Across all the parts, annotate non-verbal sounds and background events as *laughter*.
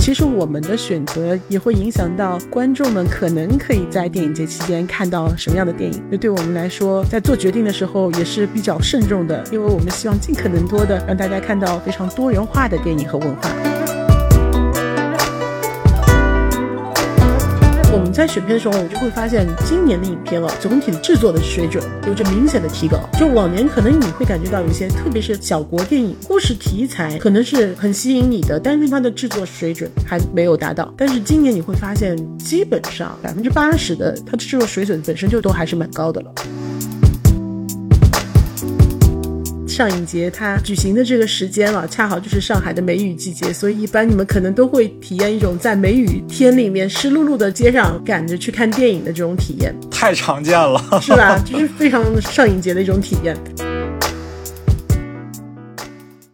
其实我们的选择也会影响到观众们可能可以在电影节期间看到什么样的电影。那对我们来说，在做决定的时候也是比较慎重的，因为我们希望尽可能多的让大家看到非常多元化的电影和文化。在选片的时候，我就会发现今年的影片啊，总体制作的水准有着明显的提高。就往年可能你会感觉到有一些，特别是小国电影，故事题材可能是很吸引你的，但是它的制作水准还没有达到。但是今年你会发现，基本上百分之八十的它的制作水准本身就都还是蛮高的了。上影节它举行的这个时间啊，恰好就是上海的梅雨季节，所以一般你们可能都会体验一种在梅雨天里面湿漉漉的街上赶着去看电影的这种体验，太常见了，是吧？就是非常上影节的一种体验。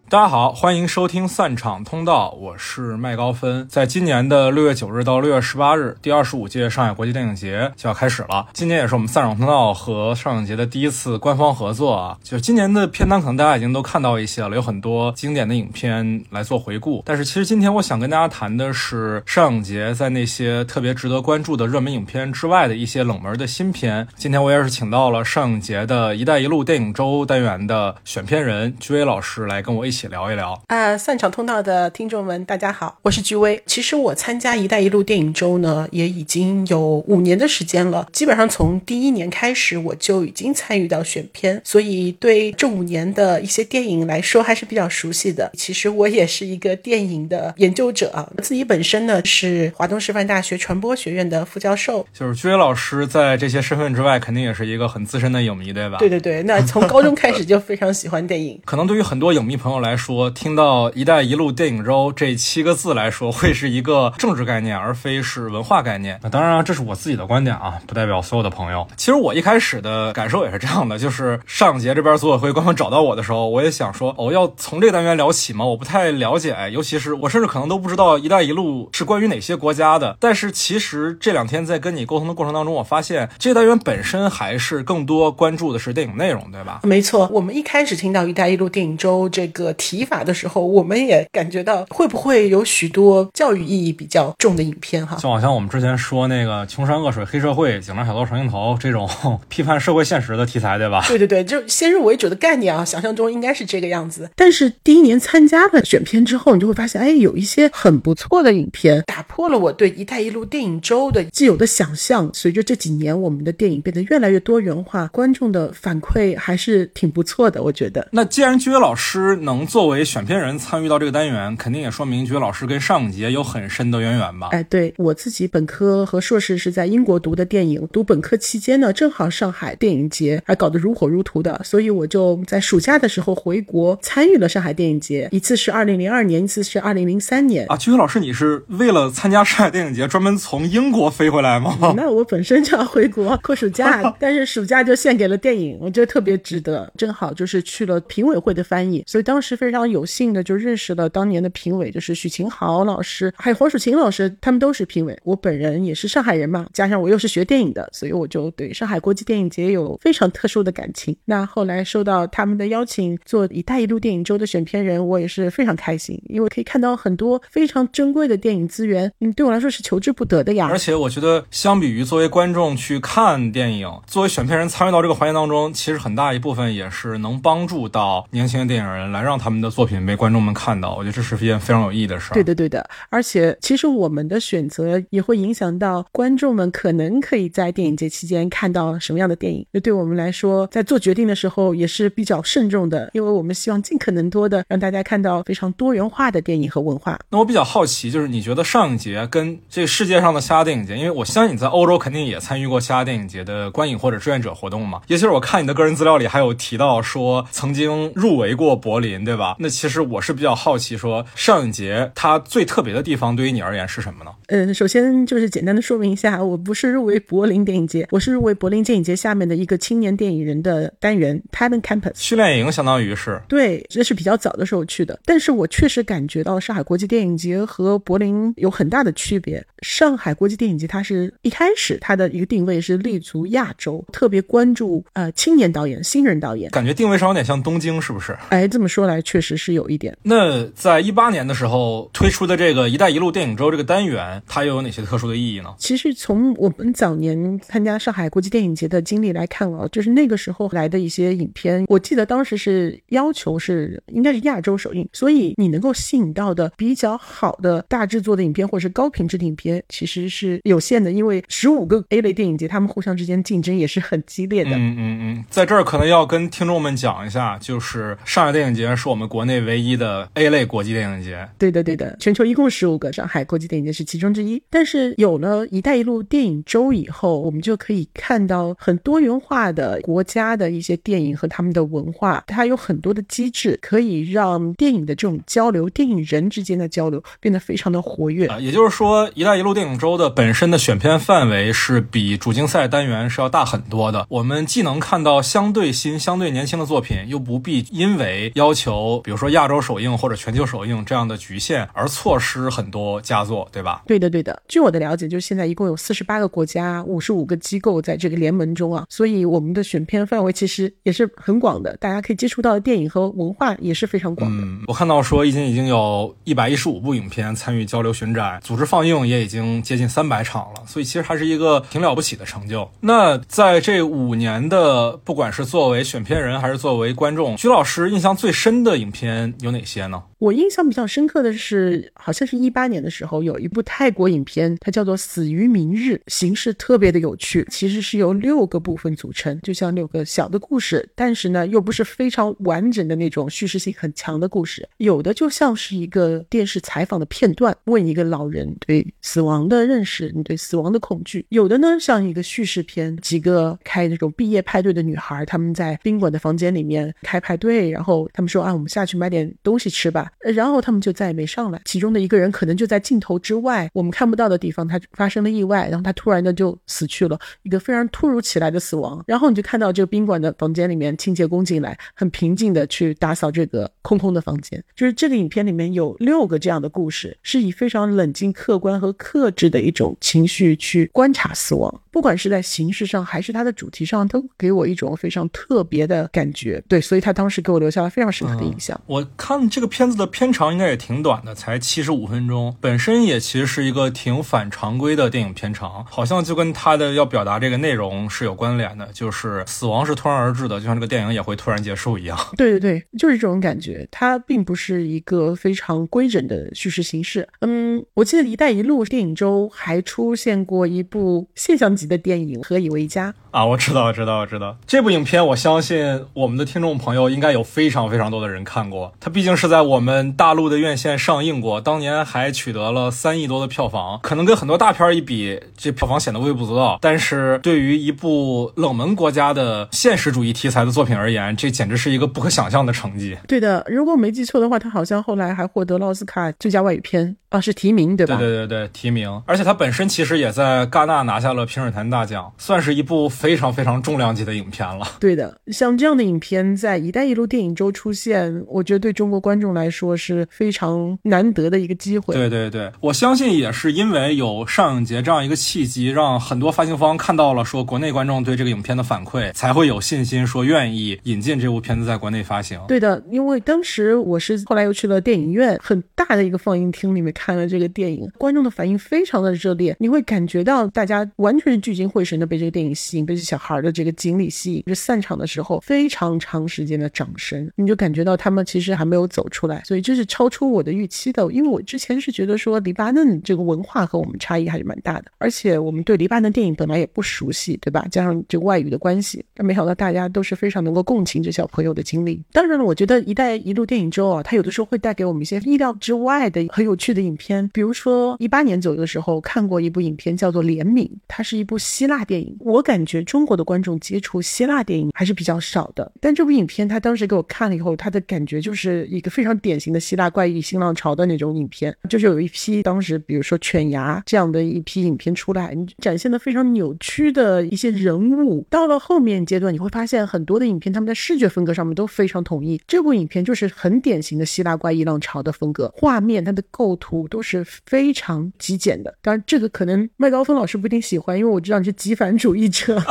大家好，欢迎收听散场通道，我是麦高芬。在今年的六月九日到六月十八日，第二十五届上海国际电影节就要开始了。今年也是我们散场通道和上影节的第一次官方合作啊。就今年的片单，可能大家已经都看到一些了，有很多经典的影片来做回顾。但是其实今天我想跟大家谈的是上影节在那些特别值得关注的热门影片之外的一些冷门的新片。今天我也是请到了上影节的一带一路电影周单元的选片人居威老师来跟我一起。聊一聊啊！散场通道的听众们，大家好，我是居威。其实我参加“一带一路”电影周呢，也已经有五年的时间了。基本上从第一年开始，我就已经参与到选片，所以对这五年的一些电影来说还是比较熟悉的。其实我也是一个电影的研究者啊，自己本身呢是华东师范大学传播学院的副教授。就是居威老师在这些身份之外，肯定也是一个很资深的影迷，对吧？对对对，那从高中开始就非常喜欢电影。*laughs* 可能对于很多影迷朋友来，来说，听到“一带一路”电影周这七个字来说，会是一个政治概念，而非是文化概念。那当然，这是我自己的观点啊，不代表所有的朋友。其实我一开始的感受也是这样的，就是上节这边组委会官方找到我的时候，我也想说，哦，要从这个单元聊起吗？我不太了解，尤其是我甚至可能都不知道“一带一路”是关于哪些国家的。但是其实这两天在跟你沟通的过程当中，我发现这个单元本身还是更多关注的是电影内容，对吧？没错，我们一开始听到“一带一路”电影周这个。提法的时候，我们也感觉到会不会有许多教育意义比较重的影片哈？就好像我们之前说那个穷山恶水黑社会、警察小偷长镜头这种 *laughs* 批判社会现实的题材，对吧？对对对，就先入为主的概念啊，想象中应该是这个样子。但是第一年参加了选片之后，你就会发现，哎，有一些很不错的影片，打破了我对“一带一路”电影周的既有的想象。随着这几年我们的电影变得越来越多元化，观众的反馈还是挺不错的，我觉得。那既然居委老师能。作为选片人参与到这个单元，肯定也说明觉老师跟上影节有很深的渊源吧？哎，对我自己本科和硕士是在英国读的电影，读本科期间呢，正好上海电影节还搞得如火如荼的，所以我就在暑假的时候回国参与了上海电影节，一次是二零零二年，一次是二零零三年。啊，居委老师，你是为了参加上海电影节专门从英国飞回来吗？那我本身就要回国 *laughs* 过暑假，但是暑假就献给了电影，我觉得特别值得。正好就是去了评委会的翻译，所以当时。非常有幸的就认识了当年的评委，就是许秦豪老师，还有黄蜀芹老师，他们都是评委。我本人也是上海人嘛，加上我又是学电影的，所以我就对上海国际电影节有非常特殊的感情。那后来受到他们的邀请做“一带一路”电影周的选片人，我也是非常开心，因为可以看到很多非常珍贵的电影资源，嗯，对我来说是求之不得的呀。而且我觉得，相比于作为观众去看电影，作为选片人参与到这个环节当中，其实很大一部分也是能帮助到年轻的电影人来让他。他们的作品被观众们看到，我觉得这是一件非常有意义的事儿。对的，对的。而且，其实我们的选择也会影响到观众们可能可以在电影节期间看到什么样的电影。那对我们来说，在做决定的时候也是比较慎重的，因为我们希望尽可能多的让大家看到非常多元化的电影和文化。那我比较好奇，就是你觉得上影节跟这个世界上的其他电影节，因为我相信你在欧洲肯定也参与过其他电影节的观影或者志愿者活动嘛。尤其是我看你的个人资料里还有提到说曾经入围过柏林，对吧？那其实我是比较好奇，说上影节它最特别的地方对于你而言是什么呢？嗯，首先就是简单的说明一下，我不是入围柏林电影节，我是入围柏林电影节下面的一个青年电影人的单元 Talent Campus 训练营，相当于是对，这是比较早的时候去的。但是我确实感觉到上海国际电影节和柏林有很大的区别。上海国际电影节它是一开始它的一个定位是立足亚洲，特别关注呃青年导演、新人导演，感觉定位上有点像东京，是不是？哎，这么说来确实是有一点。那在一八年的时候推出的这个“一带一路”电影周这个单元，它又有哪些特殊的意义呢？其实从我们早年参加上海国际电影节的经历来看啊，就是那个时候来的一些影片，我记得当时是要求是应该是亚洲首映，所以你能够吸引到的比较好的大制作的影片或者是高品质的影片，其实是有限的，因为十五个 A 类电影节，他们互相之间竞争也是很激烈的。嗯嗯嗯，在这儿可能要跟听众们讲一下，就是上海电影节是我们国内唯一的 A 类国际电影节。对的，对的，全球一共十五个，上海国际电影节是其中之一。但是有了“一带一路”电影周以后，我们就可以看到很多元化的国家的一些电影和他们的文化，它有很多的机制可以让电影的这种交流、电影人之间的交流变得非常的活跃。啊，也就是说，“一带一路”电影周的本身的选片范围是比主竞赛单元是要大很多的。我们既能看到相对新、相对年轻的作品，又不必因为要求，比如说亚洲首映或者全球首映这样的局限而错失很多佳作，对吧？对的，对的。据我的了解，就是现在一共有四十八个国家、五十五个机构在这个联盟中啊，所以我们的选片范围其实也是很广的，大家可以接触到的电影和文化也是非常广的。嗯，我看到说，已经已经有一百一十五部影片参与交流巡展，组织放映也已经接近三百场了，所以其实还是一个挺了不起的成就。那在这五年的，不管是作为选片人还是作为观众，徐老师印象最深的影片有哪些呢？我印象比较深刻的是，好像是一八年的时候，有一部泰国影片，它叫做《死于明日》，形式特别的有趣，其实是由六个部分组成，就像六个小的故事，但是呢，又不是非常完整的那种叙事性很强的故事，有的就像是一个电视采访的片段，问一个老人对死亡的认识，你对死亡的恐惧；有的呢，像一个叙事片，几个开那种毕业派对的女孩，他们在宾馆的房间里面开派对，然后他们说啊，我们下去买点东西吃吧。然后他们就再也没上来。其中的一个人可能就在镜头之外，我们看不到的地方，他发生了意外，然后他突然的就死去了，一个非常突如其来的死亡。然后你就看到这个宾馆的房间里面，清洁工进来，很平静的去打扫这个空空的房间。就是这个影片里面有六个这样的故事，是以非常冷静、客观和克制的一种情绪去观察死亡，不管是在形式上还是它的主题上，都给我一种非常特别的感觉。对，所以他当时给我留下了非常深刻的印象印象。我看这个片子的片长应该也挺短的，才七十五分钟，本身也其实是一个挺反常规的电影片长，好像就跟他的要表达这个内容是有关联的，就是死亡是突然而至的，就像这个电影也会突然结束一样。*laughs* 对对对，就是这种感觉，它并不是一个非常规整的叙事形式。嗯，我记得《一带一路》电影周还出现过一部现象级的电影《何以为家》啊，我知道，我知道，我知道这部影片，我相信我们的听众朋友应该有非常非常多的人看过，它毕竟是在我们大陆的院线上映过，当年还取得了三亿多的票房，可能跟很多大片一比，这票房显得微不足道。但是对于一部冷门国家的现实主义题材的作品而言，这简直是一个不可想象的成绩。对的，如果我没记错的话，他好像后来还获得了奥斯卡最佳外语片啊，是提名对吧？对对对对，提名。而且他本身其实也在戛纳拿下了评审团大奖，算是一部非常非常重量级的影片了。对的，像这样的影片在“一带一路”电影周出现，我觉得对中国观众来说是非常难得的一个机会。对对对，我相信也是因为有上影节这样一个契机，让很多发行方看到了说国内观众对这个影片的反馈，才会有信心说愿意引进这部片子在国内发行。对的，因为当时我是后来又去了电影院，很大的一个放映厅里面看了这个电影，观众的反应非常的热烈，你会感觉到大家完全是聚精会神的被这个电影吸引，被这小孩的这个经历吸引。就散场的时候，非常长时间的掌声，你就感觉到他们其实还没有走出来，所以这是超出我的预期的。因为我之前是觉得说黎巴嫩这个文化和我们差异还是蛮大的，而且我们对黎巴嫩电影本来也不熟悉，对吧？加上这个外语的关系，但没想到大家都是非常能够共情这小朋友的经历。当然了，我觉得“一带一路”电影周啊，它有的时候会带给我们一些意料之外的很有趣的影片。比如说一八年左右的时候看过一部影片叫做《怜悯》，它是一部希腊电影。我感觉中国的观众接触希腊电影还是比较少的，但这部影片他当时给我看了以后，他的感觉就是一个非常典型的希腊怪异新浪潮的那种影片，就是有一批当时比如说犬牙这样的一批影片出来，你展现的非常扭曲的一些人物。到了后面阶段，你会发现很多的影片他们在视觉风格上面都非常统一。这部影片就是很典型的希腊怪异浪潮的风格，画面它的构图都是非常极简的。当然，这个可能麦高芬老师不一定喜欢，因为我知道你是极反主义者。*laughs*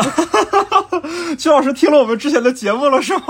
曲老师听了我们之前的节目了是吗？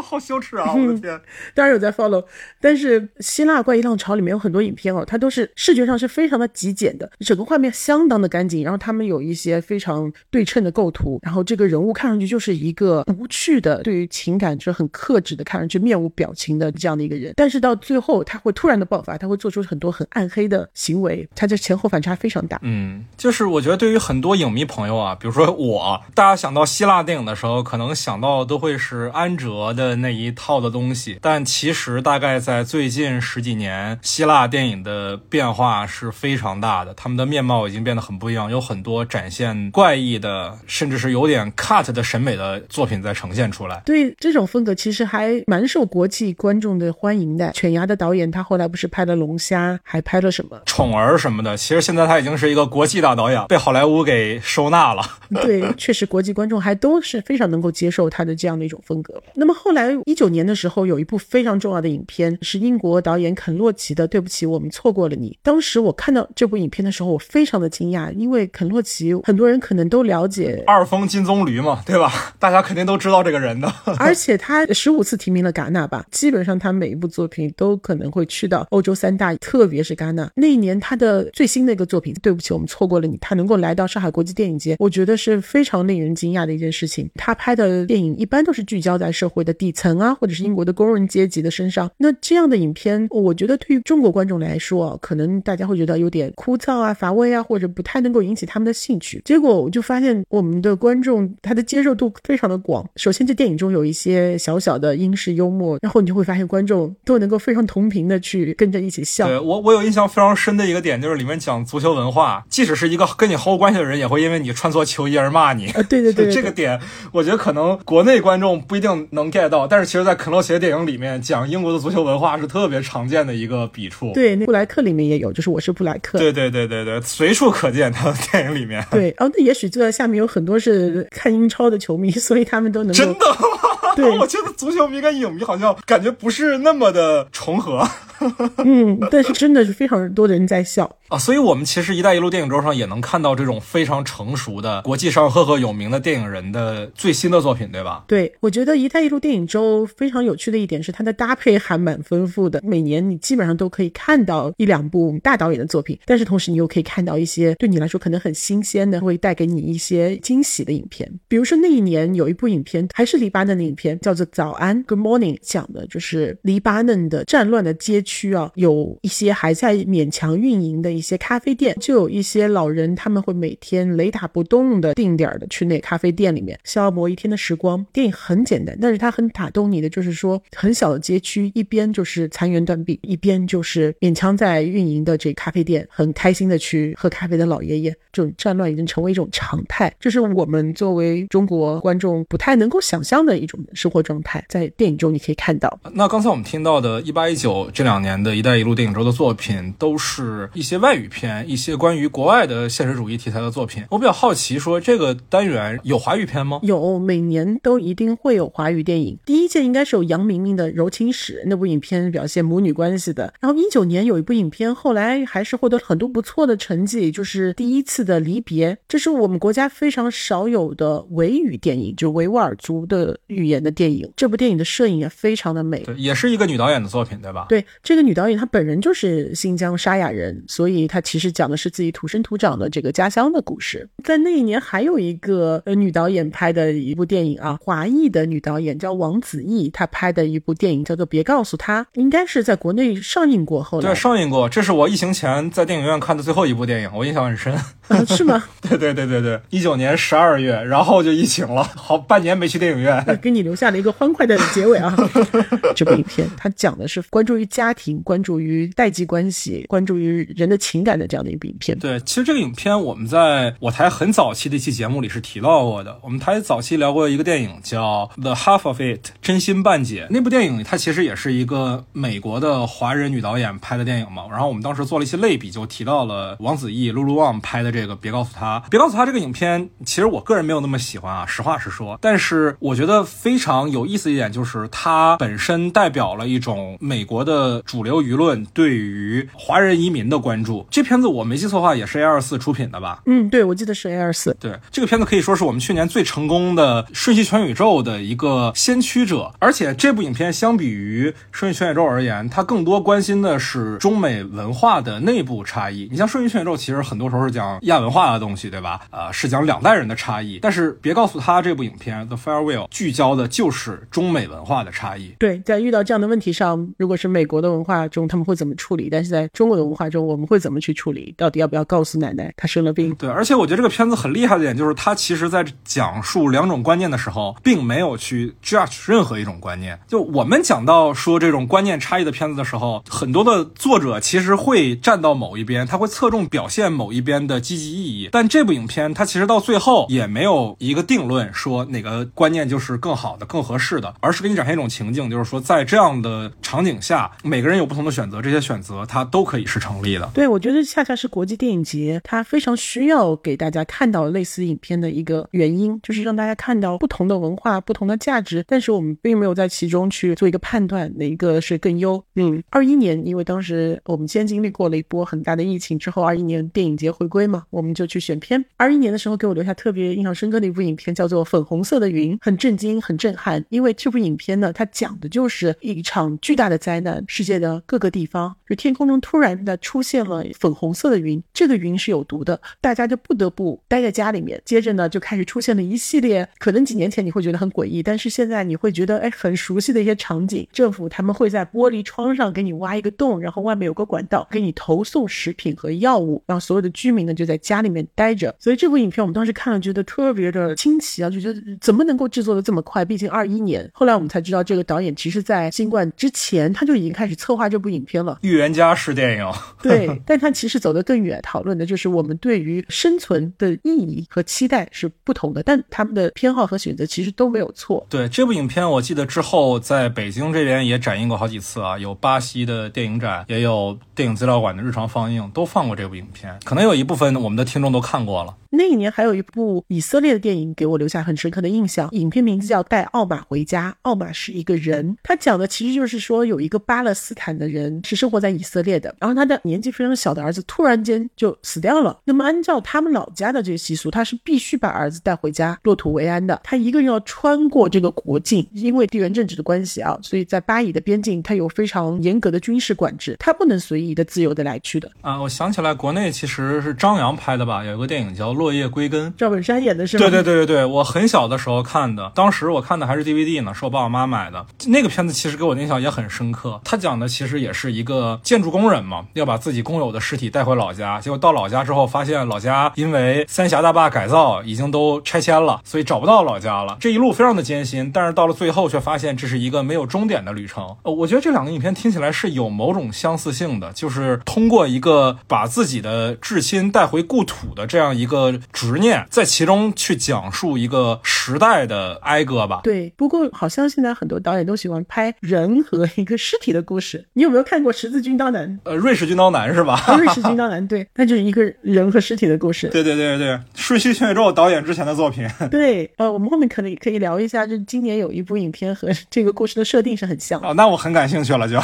好羞耻啊！*laughs* 我的天，当然有在 follow，但是希腊怪异浪潮里面有很多影片哦，它都是视觉上是非常的极简的，整个画面相当的干净，然后他们有一些非常对称的构图，然后这个人物看上去就是一个无趣的，对于情感是很克制的，看上去面无表情的这样的一个人，但是到最后他会突然的爆发，他会做出很多很暗黑的行为，他这前后反差非常大。嗯，就是我觉得对于很多影迷朋友啊，比如说我，大家想到希腊电影的时候，可能想到都会是安哲的那一套的东西，但其实大概在最近十几年，希腊电影的变化是非常大的，他们的面貌已经变得很不一样，有很多展现怪异的，甚至是有点 cut 的审美的作品在呈现出来。对这种风格，其实还蛮受国际观众的欢迎的。犬牙的导演他后来不是拍了《龙虾》，还拍了什么《宠儿》什么的，其实现在他已经是一个国际大导演，被好莱坞给收纳了。对，确实国际观众还都是非常能够接受他的这样的一种风格。那么后来一九年的时候，有一部非常重要的影片是英国导演肯洛奇的《对不起，我们错过了你》。当时我看到这部影片的时候，我非常的惊讶，因为肯洛奇很多人可能都了解二峰金棕榈嘛，对吧？*laughs* 大家肯定都知道这个人的。而且他十五次提名了戛纳吧，基本上他每一部作品都可能会去到欧洲三大，特别是戛纳。那一年他的最新的一个作品《对不起，我们错过了你》，他能够来到上海国际电影节，我觉得是非常令人惊讶的一件事情。他拍的电影一般都是聚焦在社会的底层啊，或者是英国的工人阶级的身上。那这样的影片，我觉得对于中国观众来说，可能大家会觉得有点枯燥啊、乏味啊，或者不太能够引起他们的兴趣。结果我就发现，我们的观众他的接受度非常的广。首先，这电影中有一些小小的英式幽默，然后你就会发现观众都能够非常同频的去跟着一起笑。对我，我有印象非常深的一个点，就是里面讲足球文化，即使是一个跟你毫无关系的人，也会因为你穿错球衣而骂你。啊，对对 *laughs* 对，这个点，我觉得可能国内观众不一定能 get 到，但是其实，在肯洛奇的电影里面，讲英国的足球文化是特别常见的一个笔触。对，那布莱克里面也有，就是我是布莱克。对对对对对，随处可见他的 *laughs* 电影里面。对，哦，那也许就在下面有很多是看英超的球迷，所以他们都能真的。*laughs* 对，我觉得足球迷跟影迷好像感觉不是那么的重合。*laughs* 嗯，但是真的是非常多的人在笑啊，所以我们其实“一带一路”电影周上也能看到这种非常成熟的、国际上赫赫有名的电影人的最新的作品，对吧？对，我觉得“一带一路”电影周非常有趣的一点是它的搭配还蛮丰富的，每年你基本上都可以看到一两部大导演的作品，但是同时你又可以看到一些对你来说可能很新鲜的，会带给你一些惊喜的影片。比如说那一年有一部影片，还是黎巴嫩的影片，叫做《早安 Good Morning》，讲的就是黎巴嫩的战乱的街。区啊，有一些还在勉强运营的一些咖啡店，就有一些老人，他们会每天雷打不动的定点的去那咖啡店里面消磨一天的时光。电影很简单，但是它很打动你的，就是说很小的街区，一边就是残垣断壁，一边就是勉强在运营的这咖啡店，很开心的去喝咖啡的老爷爷。这种战乱已经成为一种常态，这是我们作为中国观众不太能够想象的一种生活状态，在电影中你可以看到。那刚才我们听到的一八一九这两。年的一带一路电影周的作品都是一些外语片，一些关于国外的现实主义题材的作品。我比较好奇，说这个单元有华语片吗？有，每年都一定会有华语电影。第一届应该是有杨明明的《柔情史》那部影片，表现母女关系的。然后一九年有一部影片，后来还是获得很多不错的成绩，就是《第一次的离别》，这是我们国家非常少有的维语电影，就维吾尔族的语言的电影。这部电影的摄影也非常的美，对，也是一个女导演的作品，对吧？对。这个女导演她本人就是新疆沙雅人，所以她其实讲的是自己土生土长的这个家乡的故事。在那一年，还有一个呃女导演拍的一部电影啊，华裔的女导演叫王子异，她拍的一部电影叫做《别告诉他》，应该是在国内上映过后。对，上映过。这是我疫情前在电影院看的最后一部电影，我印象很深。*laughs* 啊，是吗？*laughs* 对对对对对，一九年十二月，然后就疫情了，好半年没去电影院，给你留下了一个欢快的结尾啊。*laughs* 这部影片它讲的是关注于家。庭关注于代际关系、关注于人的情感的这样的一部影片。对，其实这个影片我们在我台很早期的一期节目里是提到过的。我们台早期聊过一个电影叫《The Half of It》，真心半解。那部电影它其实也是一个美国的华人女导演拍的电影嘛。然后我们当时做了一些类比，就提到了王子异、露露旺拍的这个别告诉他，别告诉他这个影片，其实我个人没有那么喜欢啊，实话实说。但是我觉得非常有意思一点就是，它本身代表了一种美国的主流舆论对于华人移民的关注。这片子我没记错的话，也是 A 二四出品的吧？嗯，对，我记得是 A 二四。对，这个片子可以说是我们去年最成功的《瞬息全宇宙》的一个先驱者。而且这部影片相比于《瞬息全宇宙》而言，它更多关心的是中美文化的内部差异。你像《瞬息全宇宙》，其实很多时候是讲亚文化的东西，对吧？呃，是讲两代人的差异。但是别告诉他，这部影片《The Farewell》聚焦的就是中美文化的差异。对，在遇到这样的问题上，如果是美国的文化中，他们会怎么处理？但是在中国的文化中，我们会怎么去处理？到底要不要告诉奶奶她生了病？对，而且我觉得这个片子很厉害的点就是，它其实在讲述两种观念的时候，并没有去 judge 任何一种观念。就我们讲到说这种观念差异的片子的时候，很多的作者其实会站到某一边，他会侧重表现某一边的积极意义。但这部影片，它其实到最后也没有一个定论，说哪个观念就是更好的、更合适的，而是给你展现一种情境，就是说在这样的场景下，每个人有不同的选择，这些选择它都可以是成立的。对，我觉得恰恰是国际电影节，它非常需要给大家看到类似影片的一个原因，就是让大家看到不同的文化、不同的价值，但是我们并没有在其中去做一个判断，哪一个是更优。嗯，二一年，因为当时我们先经历过了一波很大的疫情之后，二一年电影节回归嘛，我们就去选片。二一年的时候，给我留下特别印象深刻的一部影片，叫做《粉红色的云》，很震惊，很震撼。因为这部影片呢，它讲的就是一场巨大的灾难，世界的各个地方，就天空中突然的出现了粉红色的云，这个云是有毒的，大家就不得不待在家里面。接着呢，就开始出现了一系列，可能几年前你会觉得很诡异，但是现在你会觉得哎很熟悉的一些场景。政府他们会在玻璃窗上给你挖一个洞，然后外面有个管道给你投送食品和药物，让所有的居民呢就在家里面待着。所以这部影片我们当时看了，觉得特别的惊奇啊，就觉得怎么能够制作的这么快？毕竟二一年。后来我们才知道，这个导演其实在新冠之前他就已经开始策划这部影片了。预言家式电影，对，但他其实走得更远，讨论的就是我们对于生存的意义和期待是不同的，但他们的偏好和选择其实都没有错。对这部影片，我记得之后在北京这边也展映过好几次啊，有巴西的电影展，也有电影资料馆的日常放映，都放过这部影片。可能有一部分我们的听众都看过了。那一年还有一部以色列的电影给我留下很深刻的印象，影片名字叫《带奥马回家》，奥马是一个人，他讲的其实就是说有一个巴勒斯坦的人是生活在以色列的，然后他的年纪非常小的儿子突然间就死掉了。那么按照他们老家的这个习俗，他是必须把儿子带回家落土为安的。他一个人要穿过这个国境，因为地缘政治的关系啊，所以在巴以的边境，他有非常严格的军事管制，他不能随意的自由的来去的。啊，我想起来，国内其实是张扬拍的吧，有一个电影叫。落叶归根，赵本山演的是吗？对对对对对，我很小的时候看的，当时我看的还是 DVD 呢，是我爸我妈买的。那个片子其实给我印象也很深刻。他讲的其实也是一个建筑工人嘛，要把自己工友的尸体带回老家，结果到老家之后发现老家因为三峡大坝改造已经都拆迁了，所以找不到老家了。这一路非常的艰辛，但是到了最后却发现这是一个没有终点的旅程。呃，我觉得这两个影片听起来是有某种相似性的，就是通过一个把自己的至亲带回故土的这样一个。执念在其中去讲述一个时代的哀歌吧。对，不过好像现在很多导演都喜欢拍人和一个尸体的故事。你有没有看过《十字军刀男》？呃，瑞士军刀男是吧？*laughs* 瑞士军刀男，对，那就是一个人和尸体的故事。对对对对对，瞬息全宇宙导演之前的作品。*laughs* 对，呃，我们后面可能可以聊一下，就今年有一部影片和这个故事的设定是很像。哦，那我很感兴趣了，就。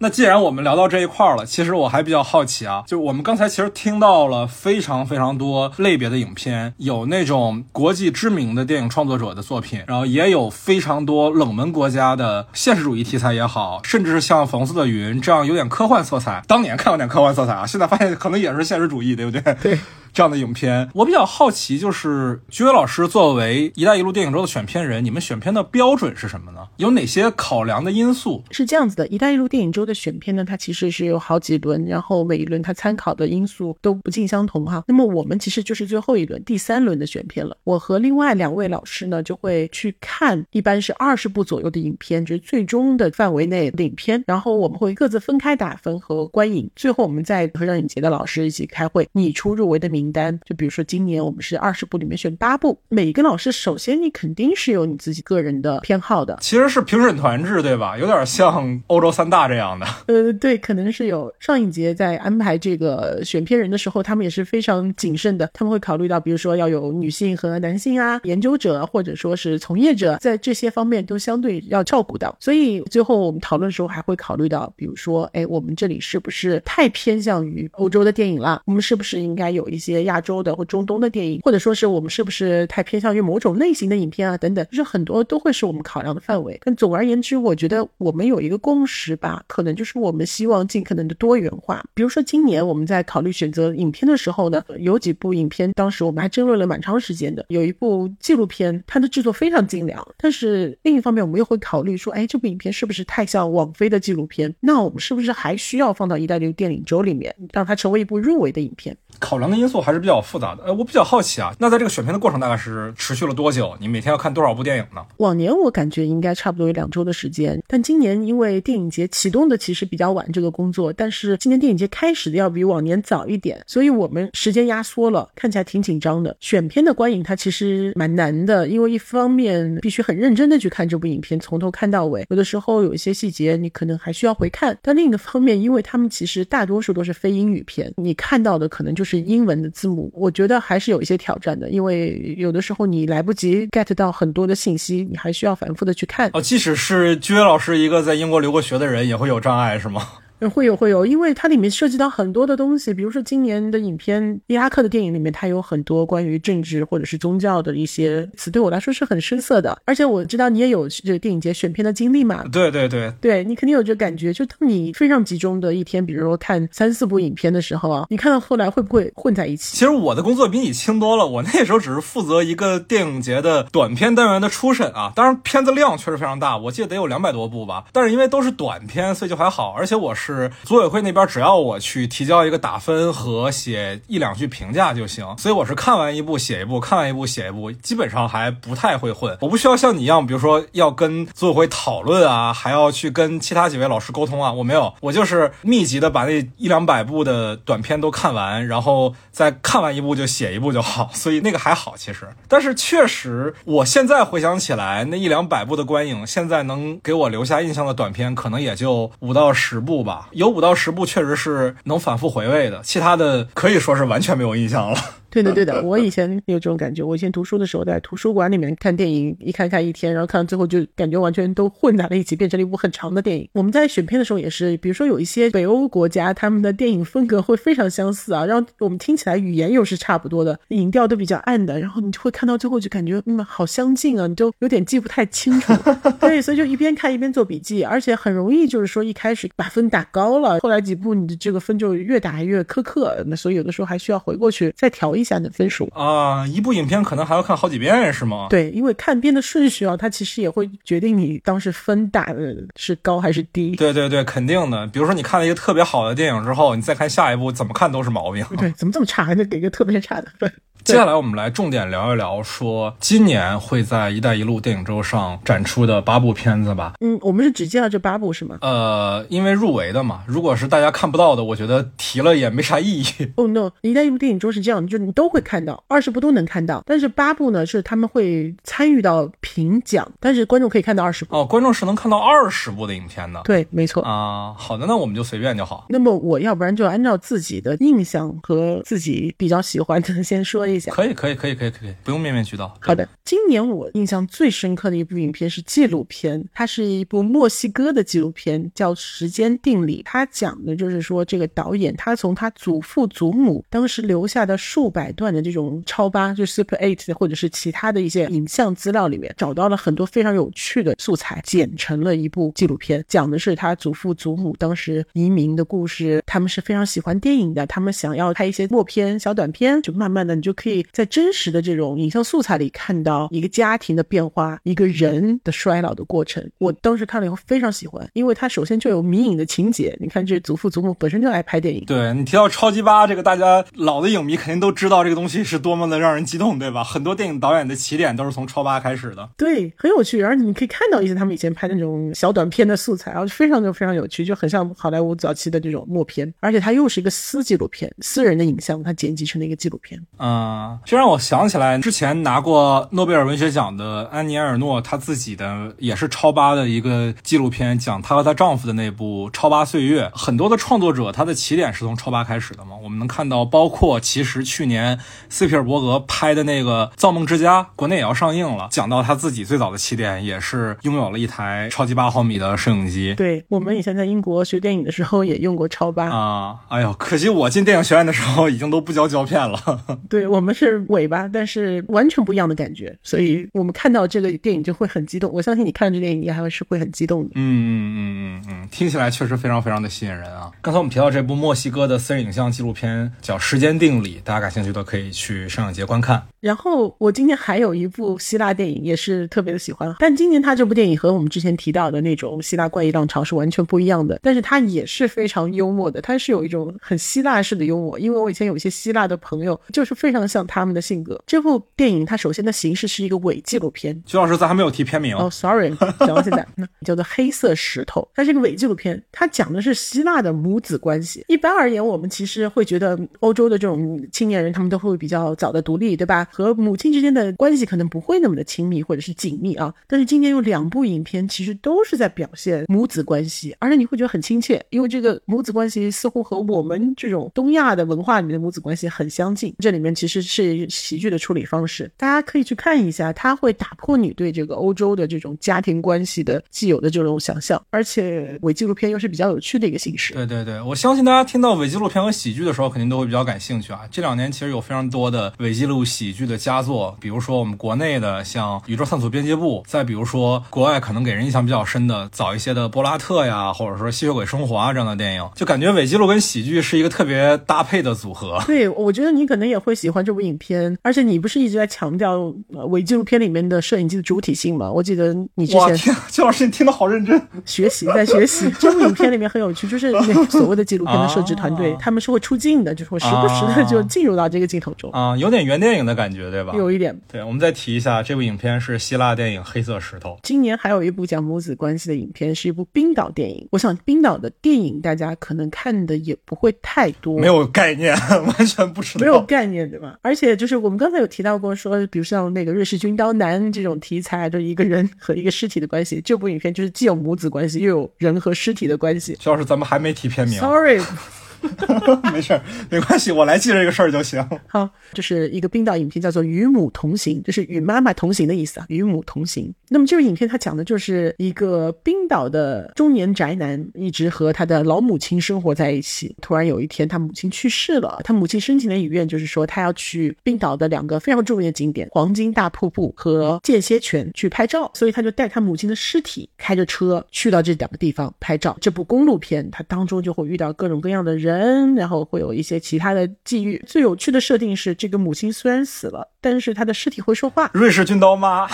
那既然我们聊到这一块儿了，其实我还比较好奇啊，就我们刚才其实听到了非常非常多类别的。影片有那种国际知名的电影创作者的作品，然后也有非常多冷门国家的现实主义题材也好，甚至是像《红色的云》这样有点科幻色彩。当年看有点科幻色彩啊，现在发现可能也是现实主义，对不对？对。这样的影片，我比较好奇，就是居伟老师作为“一带一路”电影周的选片人，你们选片的标准是什么呢？有哪些考量的因素？是这样子的，“一带一路”电影周的选片呢，它其实是有好几轮，然后每一轮它参考的因素都不尽相同哈。那么我们其实就是最后一轮，第三轮的选片了。我和另外两位老师呢，就会去看，一般是二十部左右的影片，就是最终的范围内的影片，然后我们会各自分开打分和观影，最后我们再和上影节的老师一起开会，拟出入围的名名单。就比如说今年我们是二十部里面选八部，每一个老师首先你肯定是有你自己个人的偏好的。其实是评审团制，对吧？有点像欧洲三大这样的。呃，对，可能是有。上一节在安排这个选片人的时候，他们也是非常谨慎的，他们会考虑到，比如说要有女性和男性啊，研究者或者说是从业者，在这些方面都相对要照顾到。所以最后我们讨论的时候还会考虑到，比如说，哎，我们这里是不是太偏向于欧洲的电影了？我们是不是应该有一些些亚洲的或中东的电影，或者说是我们是不是太偏向于某种类型的影片啊？等等，就是很多都会是我们考量的范围。但总而言之，我觉得我们有一个共识吧，可能就是我们希望尽可能的多元化。比如说今年我们在考虑选择影片的时候呢，有几部影片当时我们还争论了蛮长时间的。有一部纪录片，它的制作非常精良，但是另一方面我们又会考虑说，哎，这部影片是不是太像网飞的纪录片？那我们是不是还需要放到一带一路电影周里面，让它成为一部入围的影片？考量的因素还是比较复杂的。呃，我比较好奇啊，那在这个选片的过程大概是持续了多久？你每天要看多少部电影呢？往年我感觉应该差不多有两周的时间，但今年因为电影节启动的其实比较晚，这个工作，但是今年电影节开始的要比往年早一点，所以我们时间压缩了，看起来挺紧张的。选片的观影它其实蛮难的，因为一方面必须很认真的去看这部影片，从头看到尾，有的时候有一些细节你可能还需要回看。但另一个方面，因为他们其实大多数都是非英语片，你看到的可能就是英文的字母，我觉得还是有一些挑战的，因为有的时候你来不及 get 到很多的信息，你还需要反复的去看。哦，即使是居委老师一个在英国留过学的人，也会有障碍，是吗？会有会有，因为它里面涉及到很多的东西，比如说今年的影片伊拉克的电影里面，它有很多关于政治或者是宗教的一些词，对我来说是很深涩的。而且我知道你也有这个电影节选片的经历嘛？对对对，对你肯定有这感觉。就当你非常集中的一天，比如说看三四部影片的时候啊，你看到后来会不会混在一起？其实我的工作比你轻多了，我那时候只是负责一个电影节的短片单元的初审啊，当然片子量确实非常大，我记得得有两百多部吧。但是因为都是短片，所以就还好。而且我是是组委会。那边只要我去提交一个打分和写一两句评价就行，所以我是看完一部写一部，看完一部写一部，基本上还不太会混。我不需要像你一样，比如说要跟组委会讨论啊，还要去跟其他几位老师沟通啊，我没有，我就是密集的把那一两百部的短片都看完，然后再看完一部就写一部就好，*laughs* 所以那个还好其实。但是确实，我现在回想起来，那一两百部的观影，现在能给我留下印象的短片，可能也就五到十部吧，有五到十部。确实是能反复回味的，其他的可以说是完全没有印象了。对的，对的，*laughs* 我以前有这种感觉。我以前读书的时候，在图书馆里面看电影，一看看一天，然后看到最后就感觉完全都混在了一起，变成了一部很长的电影。*laughs* 我们在选片的时候也是，比如说有一些北欧国家，他们的电影风格会非常相似啊，然后我们听起来语言又是差不多的，影调都比较暗的，然后你就会看到最后就感觉嗯好相近啊，你就有点记不太清楚。*laughs* 对，所以就一边看一边做笔记，而且很容易就是说一开始把分打高了，后来几部你的这个分就越打越苛刻，那所以有的时候还需要回过去再调一下你的分数。啊，一部影片可能还要看好几遍，是吗？对，因为看片的顺序啊，它其实也会决定你当时分打的是高还是低。对对对，肯定的。比如说你看了一个特别好的电影之后，你再看下一部，怎么看都是毛病。对，怎么这么差，还得给个特别差的分？接下来我们来重点聊一聊，说今年会在“一带一路”电影周上展出的八部片子吧。嗯，我们是只介绍这八部是吗？呃，因为入围的嘛，如果是大家看不到的，我觉得提了也没啥意义。哦，*laughs* no，“ 一带一路”电影周是这样，就你都会看到，二十部都能看到，但是八部呢是他们会参与到评奖，但是观众可以看到二十部。哦，观众是能看到二十部的影片的。对，没错。啊，好的，那我们就随便就好。那么我要不然就按照自己的印象和自己比较喜欢的先说一下。可以，可以，可以。可以可以，不用面面俱到。好的，今年我印象最深刻的一部影片是纪录片，它是一部墨西哥的纪录片，叫《时间定理》。它讲的就是说，这个导演他从他祖父祖母当时留下的数百段的这种超八，就 Super Eight 或者是其他的一些影像资料里面，找到了很多非常有趣的素材，剪成了一部纪录片，讲的是他祖父祖母当时移民的故事。他们是非常喜欢电影的，他们想要拍一些默片、小短片，就慢慢的你就可以在真实的这种影像素材里看到一个家庭的变化，一个人的衰老的过程。我当时看了以后非常喜欢，因为它首先就有迷影的情节。你看，这祖父祖母本身就爱拍电影。对你提到超级八这个，大家老的影迷肯定都知道这个东西是多么的让人激动，对吧？很多电影导演的起点都是从超八开始的。对，很有趣，而且你可以看到一些他们以前拍那种小短片的素材，然后非常的非常有趣，就很像好莱坞早期的这种默片。而且它又是一个私纪录片，私人的影像，它剪辑成了一个纪录片。嗯，这让我想起来之前拿过诺贝尔文学奖的安妮埃尔诺，她自己的也是超八的一个纪录片，讲她和她丈夫的那部《超八岁月》。很多的创作者，他的起点是从超八开始的嘛。我们能看到，包括其实去年斯皮尔伯格拍的那个《造梦之家》，国内也要上映了，讲到他自己最早的起点也是拥有了一台超级八毫米的摄影机。对我们以前在英国学电影的时候也用过超八啊。哎呦，可惜我进电影学院的时候已经都不交胶片了。对我们是尾巴，但是完全不一样的感觉，所以我们看到这个电影就会很激动。我相信你看这电影，你还会是会很激动的。嗯嗯嗯嗯嗯，听起来确实非常非常的吸引人啊。刚才我们提到这部墨西哥的私人影像纪录片叫《时间定理》，大家感兴趣的可以去上影节观看。然后我今年还有一部希腊电影，也是特别的喜欢。但今年他这部电影和我们之前提到的那种希腊怪异浪潮是完全不一样的。但是它也是非常幽默的，它是有一种很希腊式的幽默。因为我以前有一些希腊的朋友，就是非常像他们的性格。这部电影它首先的形式是一个伪纪录片。徐老师，咱还没有提片名哦，sorry，讲到现在，*laughs* 叫做《黑色石头》。它是一个伪纪录片，它讲的是希腊的母子关系。一般而言，我们其实会觉得欧洲的这种青年人，他们都会比较早的独立，对吧？和母亲之间的关系可能不会那么的亲密或者是紧密啊。但是今年有两部影片，其实都是在表现母子关系，而且你会觉得很亲切，因为这个母子关系似乎和我们这种东亚的文化里面的母子关系很相近。这里面其实是喜剧的处理方式，大家可以去看一下，它会打破你对这个欧洲的这种家庭关系的既有的这种想象，而且伪纪录片又是比较有趣的一个形式。对对对，我相信大家听到伪纪录片和喜剧的时候，肯定都会比较感兴趣啊。这两年其实有非常多的伪纪录喜剧的佳作，比如说我们国内的像《宇宙探索编辑部》，再比如说国外可能给人印象比较深的早一些的《波拉特》呀，或者说《吸血鬼生活》啊这样的电影，就感觉伪纪录跟喜剧是一个特别搭配的组合。对，我觉得你可能也会喜欢这部影片，而且你不是一直在强调伪纪录片里面的摄影机的主体性吗？我记得你之前，天，邱老师你听得好认真，学习在学习。这部影片里面很有趣，就是那所谓的纪录片的摄制团队，他们是会出镜的，就是会时不时的就进入到这个镜头中啊，有点原电影的感觉，对吧？有一点。对，我们再提一下，这部影片是希腊电影《黑色石头》。今年还有一部讲母子关系的影片，是一部冰岛电影。我想冰岛的电影大家可能看的也不会太多，没有概念，*laughs* 完全不知道，没有概念，对吧？而且就是我们刚才有提到过，说比如像那个瑞士军刀男这种题材，就一个人和一个尸体的关系，这部影片就是既有母子关系，又有人和尸体的关系。主要是咱们还没提片名，Sorry。*laughs* *laughs* 没事儿，没关系，我来记这个事儿就行。好，这是一个冰岛影片，叫做《与母同行》，就是与妈妈同行的意思啊，与母同行。那么这部影片它讲的就是一个冰岛的中年宅男，一直和他的老母亲生活在一起。突然有一天，他母亲去世了，他母亲申请的遗愿就是说，他要去冰岛的两个非常著名的景点——黄金大瀑布和间歇泉去拍照，所以他就带他母亲的尸体，开着车去到这两个地方拍照。这部公路片，它当中就会遇到各种各样的人。人，然后会有一些其他的际遇。最有趣的设定是，这个母亲虽然死了，但是她的尸体会说话。瑞士军刀妈，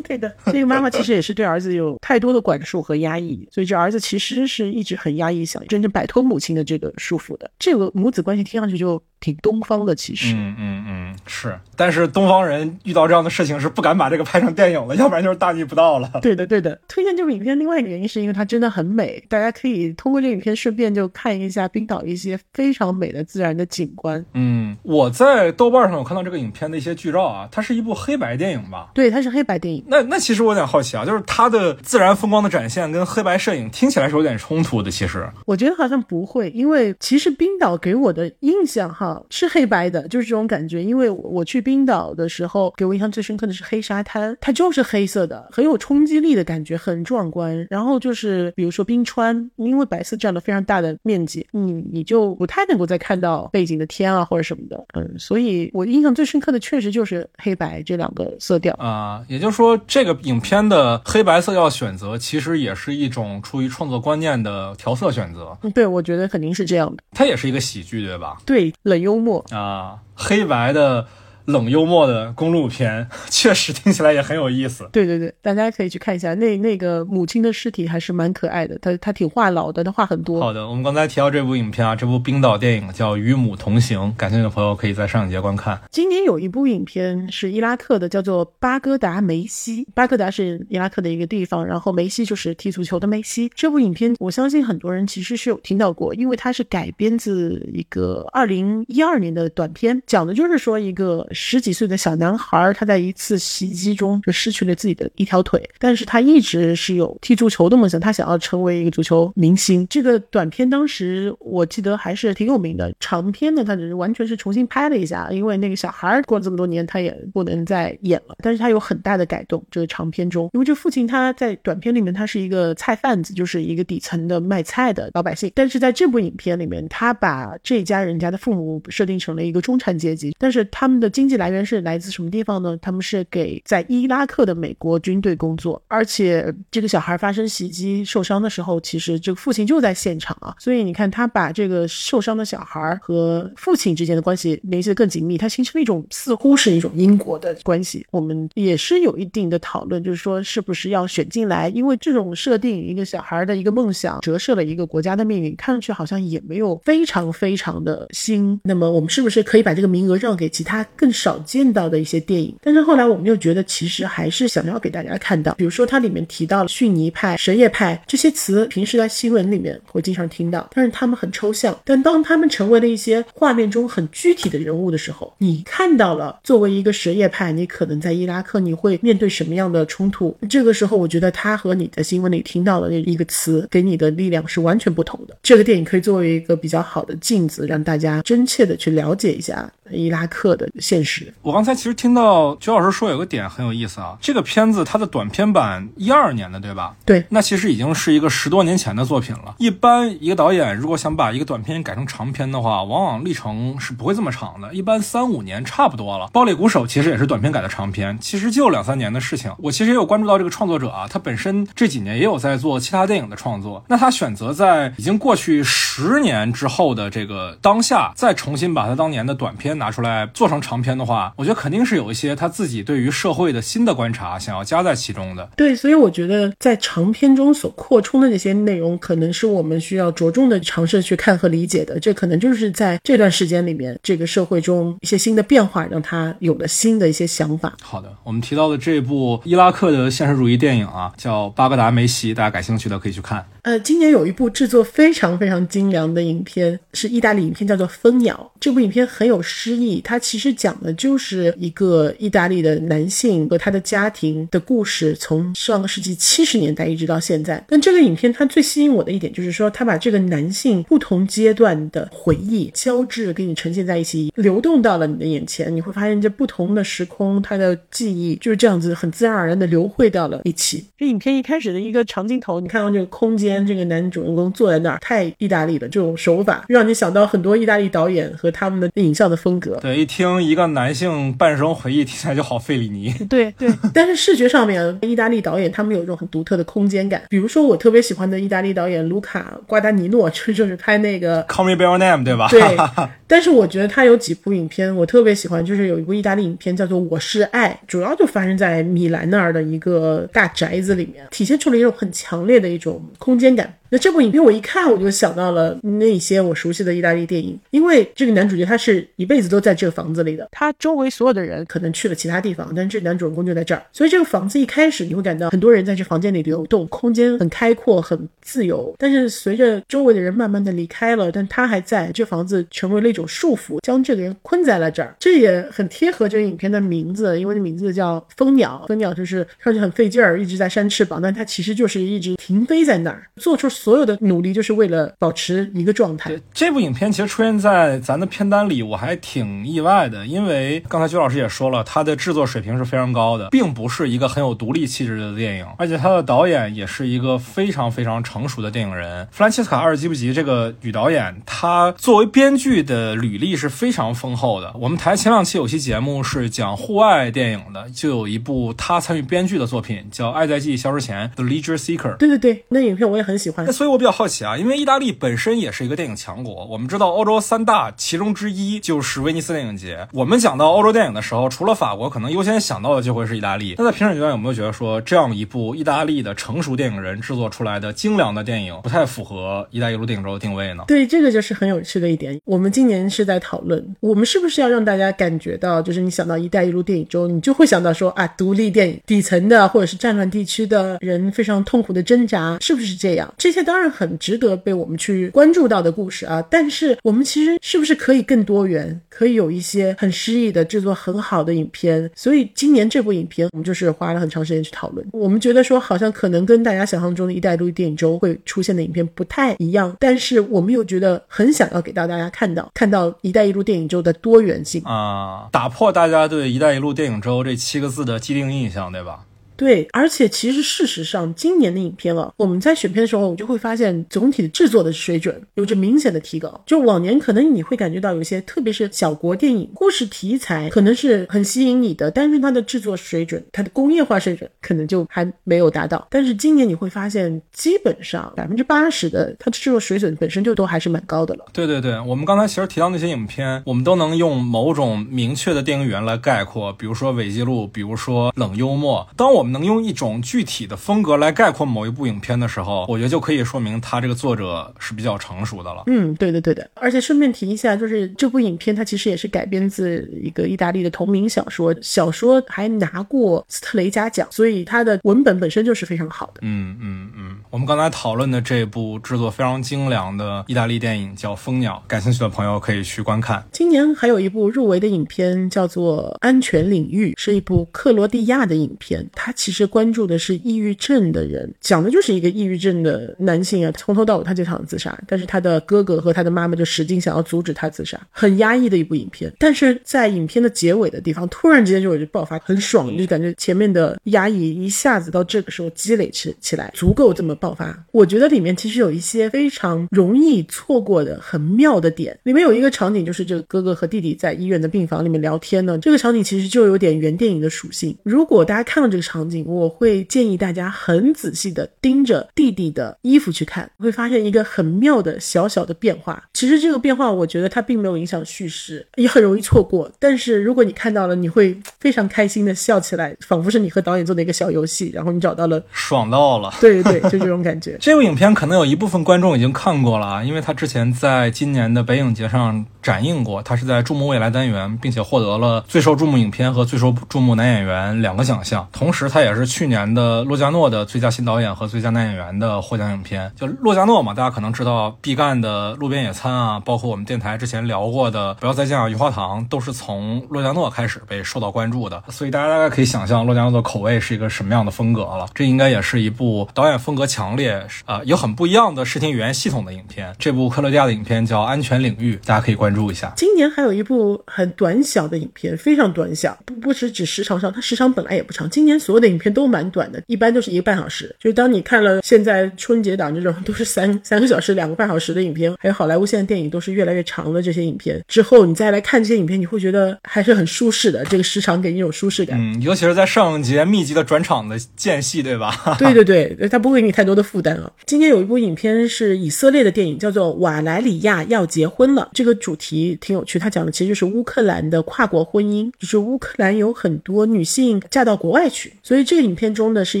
对的，这个妈妈其实也是对儿子有太多的管束和压抑，所以这儿子其实是一直很压抑，想真正摆脱母亲的这个束缚的。这个母子关系听上去就。挺东方的，其实，嗯嗯嗯，是，但是东方人遇到这样的事情是不敢把这个拍成电影了，要不然就是大逆不道了。*laughs* 对的，对的。推荐这部影片另外一个原因是因为它真的很美，大家可以通过这影片顺便就看一下冰岛一些非常美的自然的景观。嗯，我在豆瓣上有看到这个影片的一些剧照啊，它是一部黑白电影吧？对，它是黑白电影。那那其实我有点好奇啊，就是它的自然风光的展现跟黑白摄影听起来是有点冲突的。其实我觉得好像不会，因为其实冰岛给我的印象哈是黑白。的就是这种感觉，因为我去冰岛的时候，给我印象最深刻的是黑沙滩，它就是黑色的，很有冲击力的感觉，很壮观。然后就是比如说冰川，因为白色占了非常大的面积，你你就不太能够再看到背景的天啊或者什么的，嗯，所以我印象最深刻的确实就是黑白这两个色调啊。也就是说，这个影片的黑白色调选择，其实也是一种出于创作观念的调色选择。对，我觉得肯定是这样的。它也是一个喜剧，对吧？对，冷幽默啊，黑白的。冷幽默的公路片，*laughs* 确实听起来也很有意思。对对对，大家可以去看一下。那那个母亲的尸体还是蛮可爱的，他他挺话痨的，他话很多。好的，我们刚才提到这部影片啊，这部冰岛电影叫《与母同行》，感兴趣的朋友可以在上影节观看。今年有一部影片是伊拉克的，叫做《巴格达梅西》。巴格达是伊拉克的一个地方，然后梅西就是踢足球的梅西。这部影片我相信很多人其实是有听到过，因为它是改编自一个二零一二年的短片，讲的就是说一个。十几岁的小男孩，他在一次袭击中就失去了自己的一条腿，但是他一直是有踢足球的梦想，他想要成为一个足球明星。这个短片当时我记得还是挺有名的，长片呢，他只是完全是重新拍了一下，因为那个小孩过了这么多年，他也不能再演了，但是他有很大的改动。这个长片中，因为这父亲他在短片里面他是一个菜贩子，就是一个底层的卖菜的老百姓，但是在这部影片里面，他把这家人家的父母设定成了一个中产阶级，但是他们的经。经济来源是来自什么地方呢？他们是给在伊拉克的美国军队工作，而且这个小孩发生袭击受伤的时候，其实这个父亲就在现场啊。所以你看，他把这个受伤的小孩和父亲之间的关系联系的更紧密，他形成了一种似乎是一种因果的关系。我们也是有一定的讨论，就是说是不是要选进来？因为这种设定，一个小孩的一个梦想折射了一个国家的命运，看上去好像也没有非常非常的新。那么我们是不是可以把这个名额让给其他更？少见到的一些电影，但是后来我们又觉得，其实还是想要给大家看到，比如说它里面提到了逊尼派、什叶派这些词，平时在新闻里面会经常听到，但是他们很抽象。但当他们成为了一些画面中很具体的人物的时候，你看到了作为一个什叶派，你可能在伊拉克你会面对什么样的冲突？这个时候，我觉得他和你在新闻里听到的那一个词给你的力量是完全不同的。这个电影可以作为一个比较好的镜子，让大家真切的去了解一下伊拉克的现。是我刚才其实听到周老师说有个点很有意思啊，这个片子它的短片版一二年的对吧？对，那其实已经是一个十多年前的作品了。一般一个导演如果想把一个短片改成长片的话，往往历程是不会这么长的，一般三五年差不多了。暴力鼓手其实也是短片改的长片，其实就两三年的事情。我其实也有关注到这个创作者啊，他本身这几年也有在做其他电影的创作。那他选择在已经过去十年之后的这个当下，再重新把他当年的短片拿出来做成长片。的话，我觉得肯定是有一些他自己对于社会的新的观察想要加在其中的。对，所以我觉得在长篇中所扩充的那些内容，可能是我们需要着重的尝试去看和理解的。这可能就是在这段时间里面，这个社会中一些新的变化，让他有了新的一些想法。好的，我们提到的这部伊拉克的现实主义电影啊，叫《巴格达梅西》，大家感兴趣的可以去看。呃，今年有一部制作非常非常精良的影片，是意大利影片，叫做《蜂鸟》。这部影片很有诗意，它其实讲的就是一个意大利的男性和他的家庭的故事，从上个世纪七十年代一直到现在。但这个影片它最吸引我的一点，就是说他把这个男性不同阶段的回忆交织给你呈现在一起，流动到了你的眼前。你会发现这不同的时空，他的记忆就是这样子很自然而然的流汇到了一起。这影片一开始的一个长镜头，你看到这个空间。这个男主人公坐在那儿，太意大利了，这种手法让你想到很多意大利导演和他们的影像的风格。对，一听一个男性半生回忆，听起来就好费里尼。对 *laughs* 对，但是视觉上面，意大利导演他们有一种很独特的空间感。比如说，我特别喜欢的意大利导演卢卡·瓜达尼诺，就就是拍那个《Call Me by Your Name》，对吧？对。*laughs* 但是我觉得他有几部影片我特别喜欢，就是有一部意大利影片叫做《我是爱》，主要就发生在米兰那儿的一个大宅子里面，体现出了一种很强烈的一种空间感。那这部影片我一看我就想到了那些我熟悉的意大利电影，因为这个男主角他是一辈子都在这个房子里的，他周围所有的人可能去了其他地方，但是这男主人公就在这儿，所以这个房子一开始你会感到很多人在这房间里流动，空间很开阔很自由，但是随着周围的人慢慢的离开了，但他还在这房子成为了一种束缚，将这个人困在了这儿，这也很贴合这个影片的名字，因为名字叫蜂鸟，蜂鸟就是看上去很费劲儿，一直在扇翅膀，但它其实就是一直停飞在那儿，做出。所有的努力就是为了保持一个状态。对这部影片其实出现在咱的片单里，我还挺意外的，因为刚才邱老师也说了，它的制作水平是非常高的，并不是一个很有独立气质的电影，而且它的导演也是一个非常非常成熟的电影人。弗兰切斯卡·阿尔基布吉这个女导演，她作为编剧的履历是非常丰厚的。我们台前两期有期节目是讲户外电影的，就有一部她参与编剧的作品叫《爱在记忆消失前》（The Leisure Seeker）。对对对，那影片我也很喜欢。所以我比较好奇啊，因为意大利本身也是一个电影强国，我们知道欧洲三大其中之一就是威尼斯电影节。我们讲到欧洲电影的时候，除了法国，可能优先想到的就会是意大利。那在评审阶段有没有觉得说，这样一部意大利的成熟电影人制作出来的精良的电影，不太符合“一带一路”电影周的定位呢？对，这个就是很有趣的一点。我们今年是在讨论，我们是不是要让大家感觉到，就是你想到“一带一路”电影周，你就会想到说啊，独立电影底层的或者是战乱地区的人非常痛苦的挣扎，是不是这样？这些当然很值得被我们去关注到的故事啊。但是我们其实是不是可以更多元，可以有一些很诗意的制作很好的影片？所以今年这部影片，我们就是花了很长时间去讨论。我们觉得说，好像可能跟大家想象中的一带一路电影周会出现的影片不太一样，但是我们又觉得很想要给到大家看到，看到一带一路电影周的多元性啊，打破大家对“一带一路”电影周这七个字的既定印象，对吧？对，而且其实事实上，今年的影片啊，我们在选片的时候，我就会发现总体的制作的水准有着明显的提高。就往年可能你会感觉到有些，特别是小国电影，故事题材可能是很吸引你的，但是它的制作水准、它的工业化水准可能就还没有达到。但是今年你会发现，基本上百分之八十的它的制作水准本身就都还是蛮高的了。对对对，我们刚才其实提到那些影片，我们都能用某种明确的电影语言来概括，比如说伪纪录，比如说冷幽默。当我们能用一种具体的风格来概括某一部影片的时候，我觉得就可以说明他这个作者是比较成熟的了。嗯，对的，对的。而且顺便提一下，就是这部影片它其实也是改编自一个意大利的同名小说，小说还拿过斯特雷加奖，所以它的文本本身就是非常好的。嗯嗯嗯。我们刚才讨论的这部制作非常精良的意大利电影叫《蜂鸟》，感兴趣的朋友可以去观看。今年还有一部入围的影片叫做《安全领域》，是一部克罗地亚的影片，它其实关。注的是抑郁症的人，讲的就是一个抑郁症的男性啊，从头到尾他就想自杀，但是他的哥哥和他的妈妈就使劲想要阻止他自杀，很压抑的一部影片。但是在影片的结尾的地方，突然之间就有爆发，很爽，就感觉前面的压抑一下子到这个时候积累起起来，足够这么爆发。我觉得里面其实有一些非常容易错过的很妙的点。里面有一个场景，就是这个哥哥和弟弟在医院的病房里面聊天呢，这个场景其实就有点原电影的属性。如果大家看到这个场景，我。会建议大家很仔细的盯着弟弟的衣服去看，会发现一个很妙的小小的变化。其实这个变化，我觉得它并没有影响叙事，也很容易错过。但是如果你看到了，你会非常开心的笑起来，仿佛是你和导演做的一个小游戏，然后你找到了爽到了。对对对，就这种感觉。*laughs* 这部影片可能有一部分观众已经看过了啊，因为他之前在今年的北影节上展映过，他是在注目未来单元，并且获得了最受注目影片和最受注目男演员两个奖项。同时，他也是去。年的洛迦诺的最佳新导演和最佳男演员的获奖影片，就洛迦诺嘛，大家可能知道毕赣的《路边野餐》啊，包括我们电台之前聊过的《不要再见啊，棉花糖》，都是从洛迦诺开始被受到关注的。所以大家大概可以想象洛迦诺的口味是一个什么样的风格了。这应该也是一部导演风格强烈，呃，有很不一样的视听语言系统的影片。这部克罗地亚的影片叫《安全领域》，大家可以关注一下。今年还有一部很短小的影片，非常短小，不不是指时长上，它时长本来也不长。今年所有的影片都。蛮短的，一般都是一个半小时。就是当你看了现在春节档这种都是三三个小时、两个半小时的影片，还有好莱坞现在电影都是越来越长的这些影片之后，你再来看这些影片，你会觉得还是很舒适的。这个时长给你一种舒适感，嗯，尤其是在上影节密集的转场的间隙，对吧？*laughs* 对对对，它不会给你太多的负担啊。今天有一部影片是以色列的电影，叫做《瓦莱里亚要结婚了》。这个主题挺有趣，它讲的其实就是乌克兰的跨国婚姻，就是乌克兰有很多女性嫁到国外去，所所以这个影片。中呢是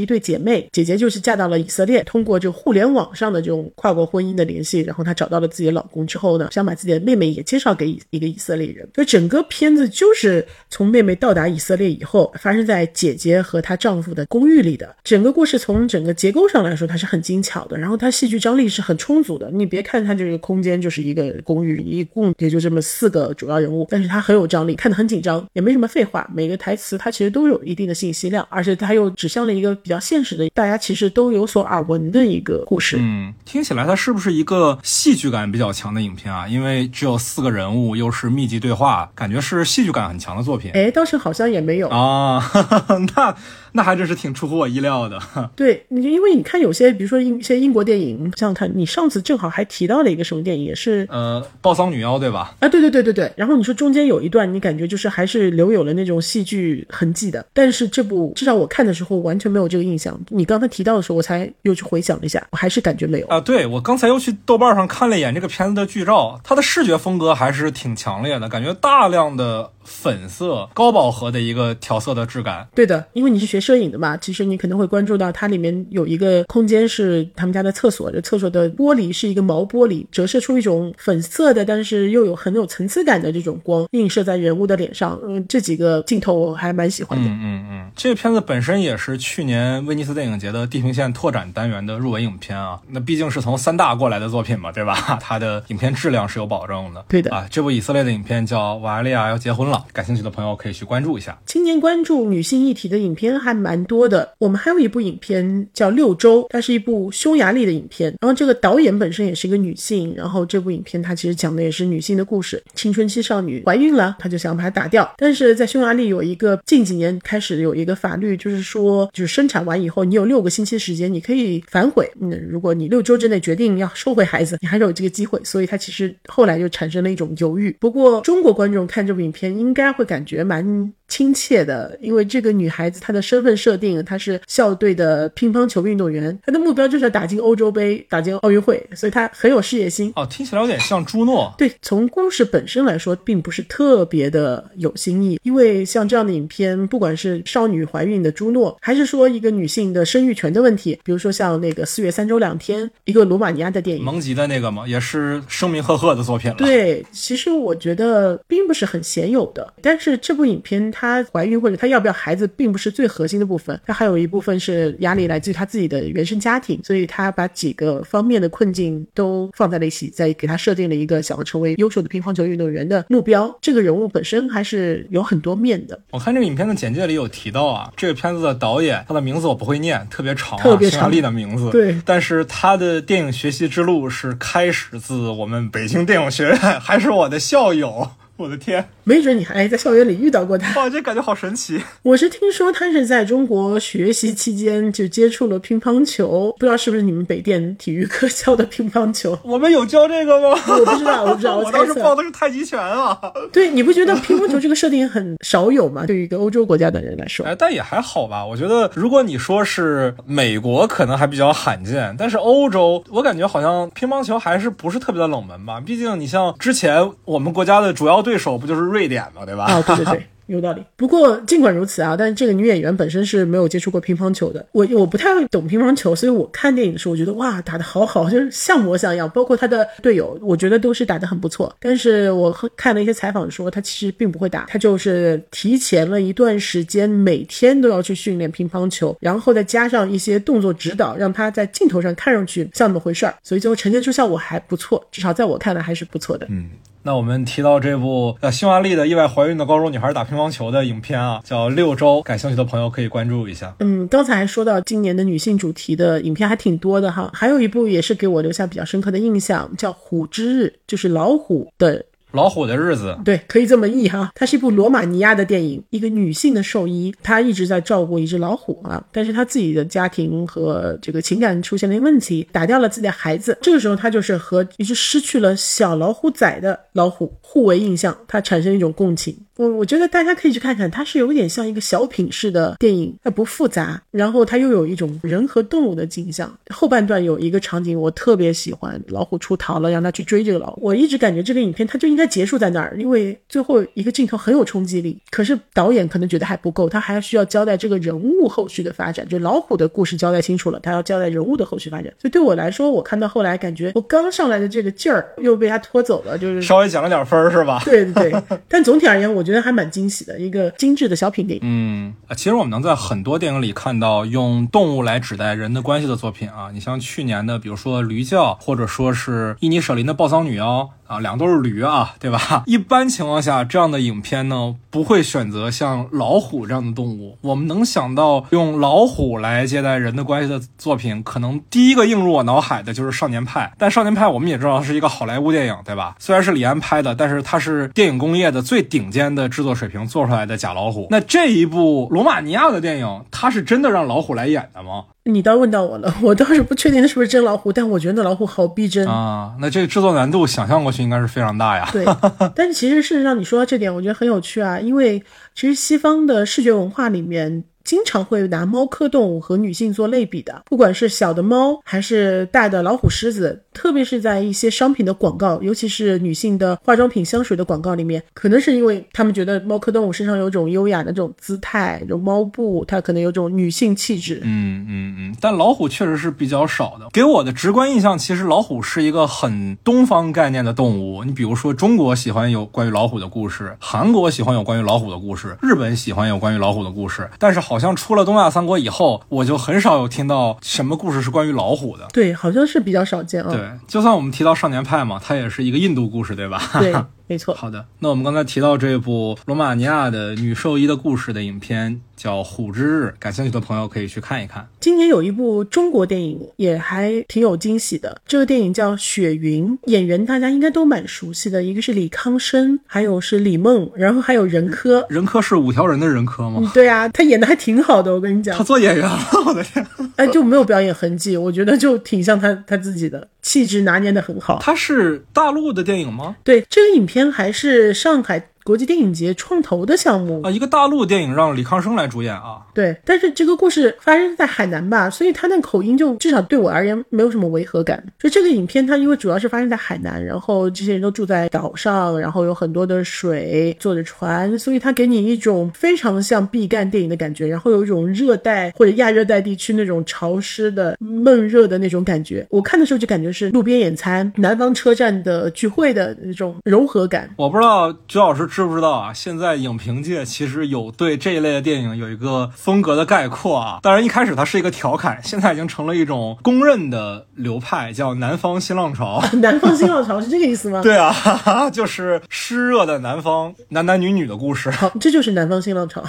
一对姐妹，姐姐就是嫁到了以色列，通过这个互联网上的这种跨国婚姻的联系，然后她找到了自己的老公之后呢，想把自己的妹妹也介绍给一个以色列人。所以整个片子就是从妹妹到达以色列以后，发生在姐姐和她丈夫的公寓里的。整个故事从整个结构上来说，它是很精巧的，然后它戏剧张力是很充足的。你别看它这个空间就是一个公寓，一共也就这么四个主要人物，但是它很有张力，看得很紧张，也没什么废话，每个台词它其实都有一定的信息量，而且它又指向了一个比较现实的，大家其实都有所耳闻的一个故事。嗯，听起来它是不是一个戏剧感比较强的影片啊？因为只有四个人物，又是密集对话，感觉是戏剧感很强的作品。哎，倒是好像也没有啊。*laughs* 那那还真是挺出乎我意料的。*laughs* 对，你因为你看有些，比如说英一些英国电影，想想看，你上次正好还提到了一个什么电影，也是呃，暴丧女妖对吧？啊，对对对对对。然后你说中间有一段，你感觉就是还是留有了那种戏剧痕迹的，但是这部至少我看的时候完全没有这个印象。你刚才提到的时候，我才又去回想了一下，我还是感觉没有啊。对我刚才又去豆瓣上看了一眼这个片子的剧照，它的视觉风格还是挺强烈的，感觉大量的。粉色高饱和的一个调色的质感，对的，因为你是学摄影的嘛，其实你可能会关注到它里面有一个空间是他们家的厕所，这厕所的玻璃是一个毛玻璃，折射出一种粉色的，但是又有很有层次感的这种光映射在人物的脸上，嗯，这几个镜头我还蛮喜欢的。嗯嗯嗯，这个片子本身也是去年威尼斯电影节的地平线拓展单元的入围影片啊，那毕竟是从三大过来的作品嘛，对吧？它的影片质量是有保证的。对的啊，这部以色列的影片叫《瓦利亚要结婚了》。感兴趣的朋友可以去关注一下。今年关注女性议题的影片还还蛮多的。我们还有一部影片叫《六周》，它是一部匈牙利的影片。然后这个导演本身也是一个女性。然后这部影片它其实讲的也是女性的故事。青春期少女怀孕了，她就想把它打掉。但是在匈牙利有一个近几年开始有一个法律，就是说，就是生产完以后，你有六个星期时间，你可以反悔。嗯，如果你六周之内决定要收回孩子，你还是有这个机会。所以它其实后来就产生了一种犹豫。不过中国观众看这部影片应该会感觉蛮。亲切的，因为这个女孩子她的身份设定，她是校队的乒乓球运动员，她的目标就是要打进欧洲杯，打进奥运会，所以她很有事业心。哦，听起来有点像朱诺。对，从故事本身来说，并不是特别的有新意，因为像这样的影片，不管是少女怀孕的朱诺，还是说一个女性的生育权的问题，比如说像那个四月三周两天，一个罗马尼亚的电影，蒙吉的那个嘛，也是声名赫赫的作品了。对，其实我觉得并不是很鲜有的，但是这部影片它。她怀孕或者她要不要孩子，并不是最核心的部分，她还有一部分是压力来自于她自己的原生家庭，所以她把几个方面的困境都放在了一起，在给她设定了一个想要成为优秀的乒乓球运动员的目标。这个人物本身还是有很多面的。我看这个影片的简介里有提到啊，这个片子的导演他的名字我不会念，特别长，特别长力的名字。对，但是他的电影学习之路是开始自我们北京电影学院，还是我的校友。我的天，没准你还在校园里遇到过他。哇，这感觉好神奇！我是听说他是在中国学习期间就接触了乒乓球，不知道是不是你们北电体育课教的乒乓球？*laughs* 我们有教这个吗？我不知道，我不知道。我 *laughs* 当时报的是太极拳啊。对，你不觉得乒乓球这个设定很少有吗？对于一个欧洲国家的人来说，哎，但也还好吧。我觉得，如果你说是美国，可能还比较罕见，但是欧洲，我感觉好像乒乓球还是不是特别的冷门吧。毕竟你像之前我们国家的主要对手不就是瑞典吗，对吧？啊，对对对。*laughs* 有道理，不过尽管如此啊，但是这个女演员本身是没有接触过乒乓球的。我我不太懂乒乓球，所以我看电影的时候，我觉得哇，打得好好，就是像模像样。包括她的队友，我觉得都是打得很不错。但是我看了一些采访说，她其实并不会打，她就是提前了一段时间，每天都要去训练乒乓球，然后再加上一些动作指导，让她在镜头上看上去像那么回事儿，所以最后呈现出效果还不错，至少在我看来还是不错的。嗯。那我们提到这部呃匈牙利的意外怀孕的高中女孩打乒乓球的影片啊，叫《六周》，感兴趣的朋友可以关注一下。嗯，刚才说到今年的女性主题的影片还挺多的哈，还有一部也是给我留下比较深刻的印象，叫《虎之日》，就是老虎的。老虎的日子，对，可以这么译哈。它是一部罗马尼亚的电影，一个女性的兽医，她一直在照顾一只老虎啊，但是她自己的家庭和这个情感出现了问题，打掉了自己的孩子。这个时候，她就是和一只失去了小老虎崽的老虎互为印象，她产生一种共情。我我觉得大家可以去看看，它是有点像一个小品式的电影，它不复杂，然后它又有一种人和动物的景象。后半段有一个场景我特别喜欢，老虎出逃了，让他去追这个老虎。我一直感觉这个影片它就应该结束在那儿，因为最后一个镜头很有冲击力。可是导演可能觉得还不够，他还需要交代这个人物后续的发展，就老虎的故事交代清楚了，他要交代人物的后续发展。所以对我来说，我看到后来感觉我刚上来的这个劲儿又被他拖走了，就是稍微减了点分是吧？对对对，但总体而言，我。我觉得还蛮惊喜的，一个精致的小品电影。嗯，其实我们能在很多电影里看到用动物来指代人的关系的作品啊。你像去年的，比如说《驴叫》，或者说是伊尼舍林的《暴桑女妖》。啊，两个都是驴啊，对吧？一般情况下，这样的影片呢，不会选择像老虎这样的动物。我们能想到用老虎来接待人的关系的作品，可能第一个映入我脑海的就是《少年派》。但《少年派》我们也知道是一个好莱坞电影，对吧？虽然是李安拍的，但是它是电影工业的最顶尖边的制作水平做出来的假老虎。那这一部罗马尼亚的电影，它是真的让老虎来演的吗？你倒问到我了，*laughs* 我倒是不确定那是不是真老虎，但我觉得那老虎好逼真。啊，那这个制作难度想象过去应该是非常大呀。对，*laughs* 但是其实事实上你说到这点，我觉得很有趣啊，因为其实西方的视觉文化里面。经常会拿猫科动物和女性做类比的，不管是小的猫还是大的老虎、狮子，特别是在一些商品的广告，尤其是女性的化妆品、香水的广告里面，可能是因为他们觉得猫科动物身上有种优雅的这种姿态，这种猫步，它可能有种女性气质。嗯嗯嗯，但老虎确实是比较少的。给我的直观印象，其实老虎是一个很东方概念的动物。你比如说，中国喜欢有关于老虎的故事，韩国喜欢有关于老虎的故事，日本喜欢有关于老虎的故事，但是好。好像出了东亚三国以后，我就很少有听到什么故事是关于老虎的。对，好像是比较少见啊。对，就算我们提到少年派嘛，它也是一个印度故事，对吧？对。*laughs* 没错，好的。那我们刚才提到这部罗马尼亚的女兽医的故事的影片叫《虎之日》，感兴趣的朋友可以去看一看。今年有一部中国电影也还挺有惊喜的，这个电影叫《雪云》，演员大家应该都蛮熟悉的，一个是李康生，还有是李梦，然后还有任科。任科是五条人的任科吗？对啊，他演的还挺好的，我跟你讲。他做演员了，我的天！哎，就没有表演痕迹，我觉得就挺像他他自己的。气质拿捏的很好。它是大陆的电影吗？对，这个影片还是上海。国际电影节创投的项目啊，一个大陆电影让李康生来主演啊。对，但是这个故事发生在海南吧，所以他那口音就至少对我而言没有什么违和感。就这个影片，它因为主要是发生在海南，然后这些人都住在岛上，然后有很多的水，坐着船，所以它给你一种非常像毕赣电影的感觉，然后有一种热带或者亚热带地区那种潮湿的闷热的那种感觉。我看的时候就感觉是路边野餐、南方车站的聚会的那种柔和感。我不知道朱老师。知不知道啊？现在影评界其实有对这一类的电影有一个风格的概括啊。当然一开始它是一个调侃，现在已经成了一种公认的流派，叫南方新浪潮。*laughs* 南方新浪潮是这个意思吗？对啊，*laughs* 就是湿热的南方男男女女的故事。好，*laughs* 这就是南方新浪潮。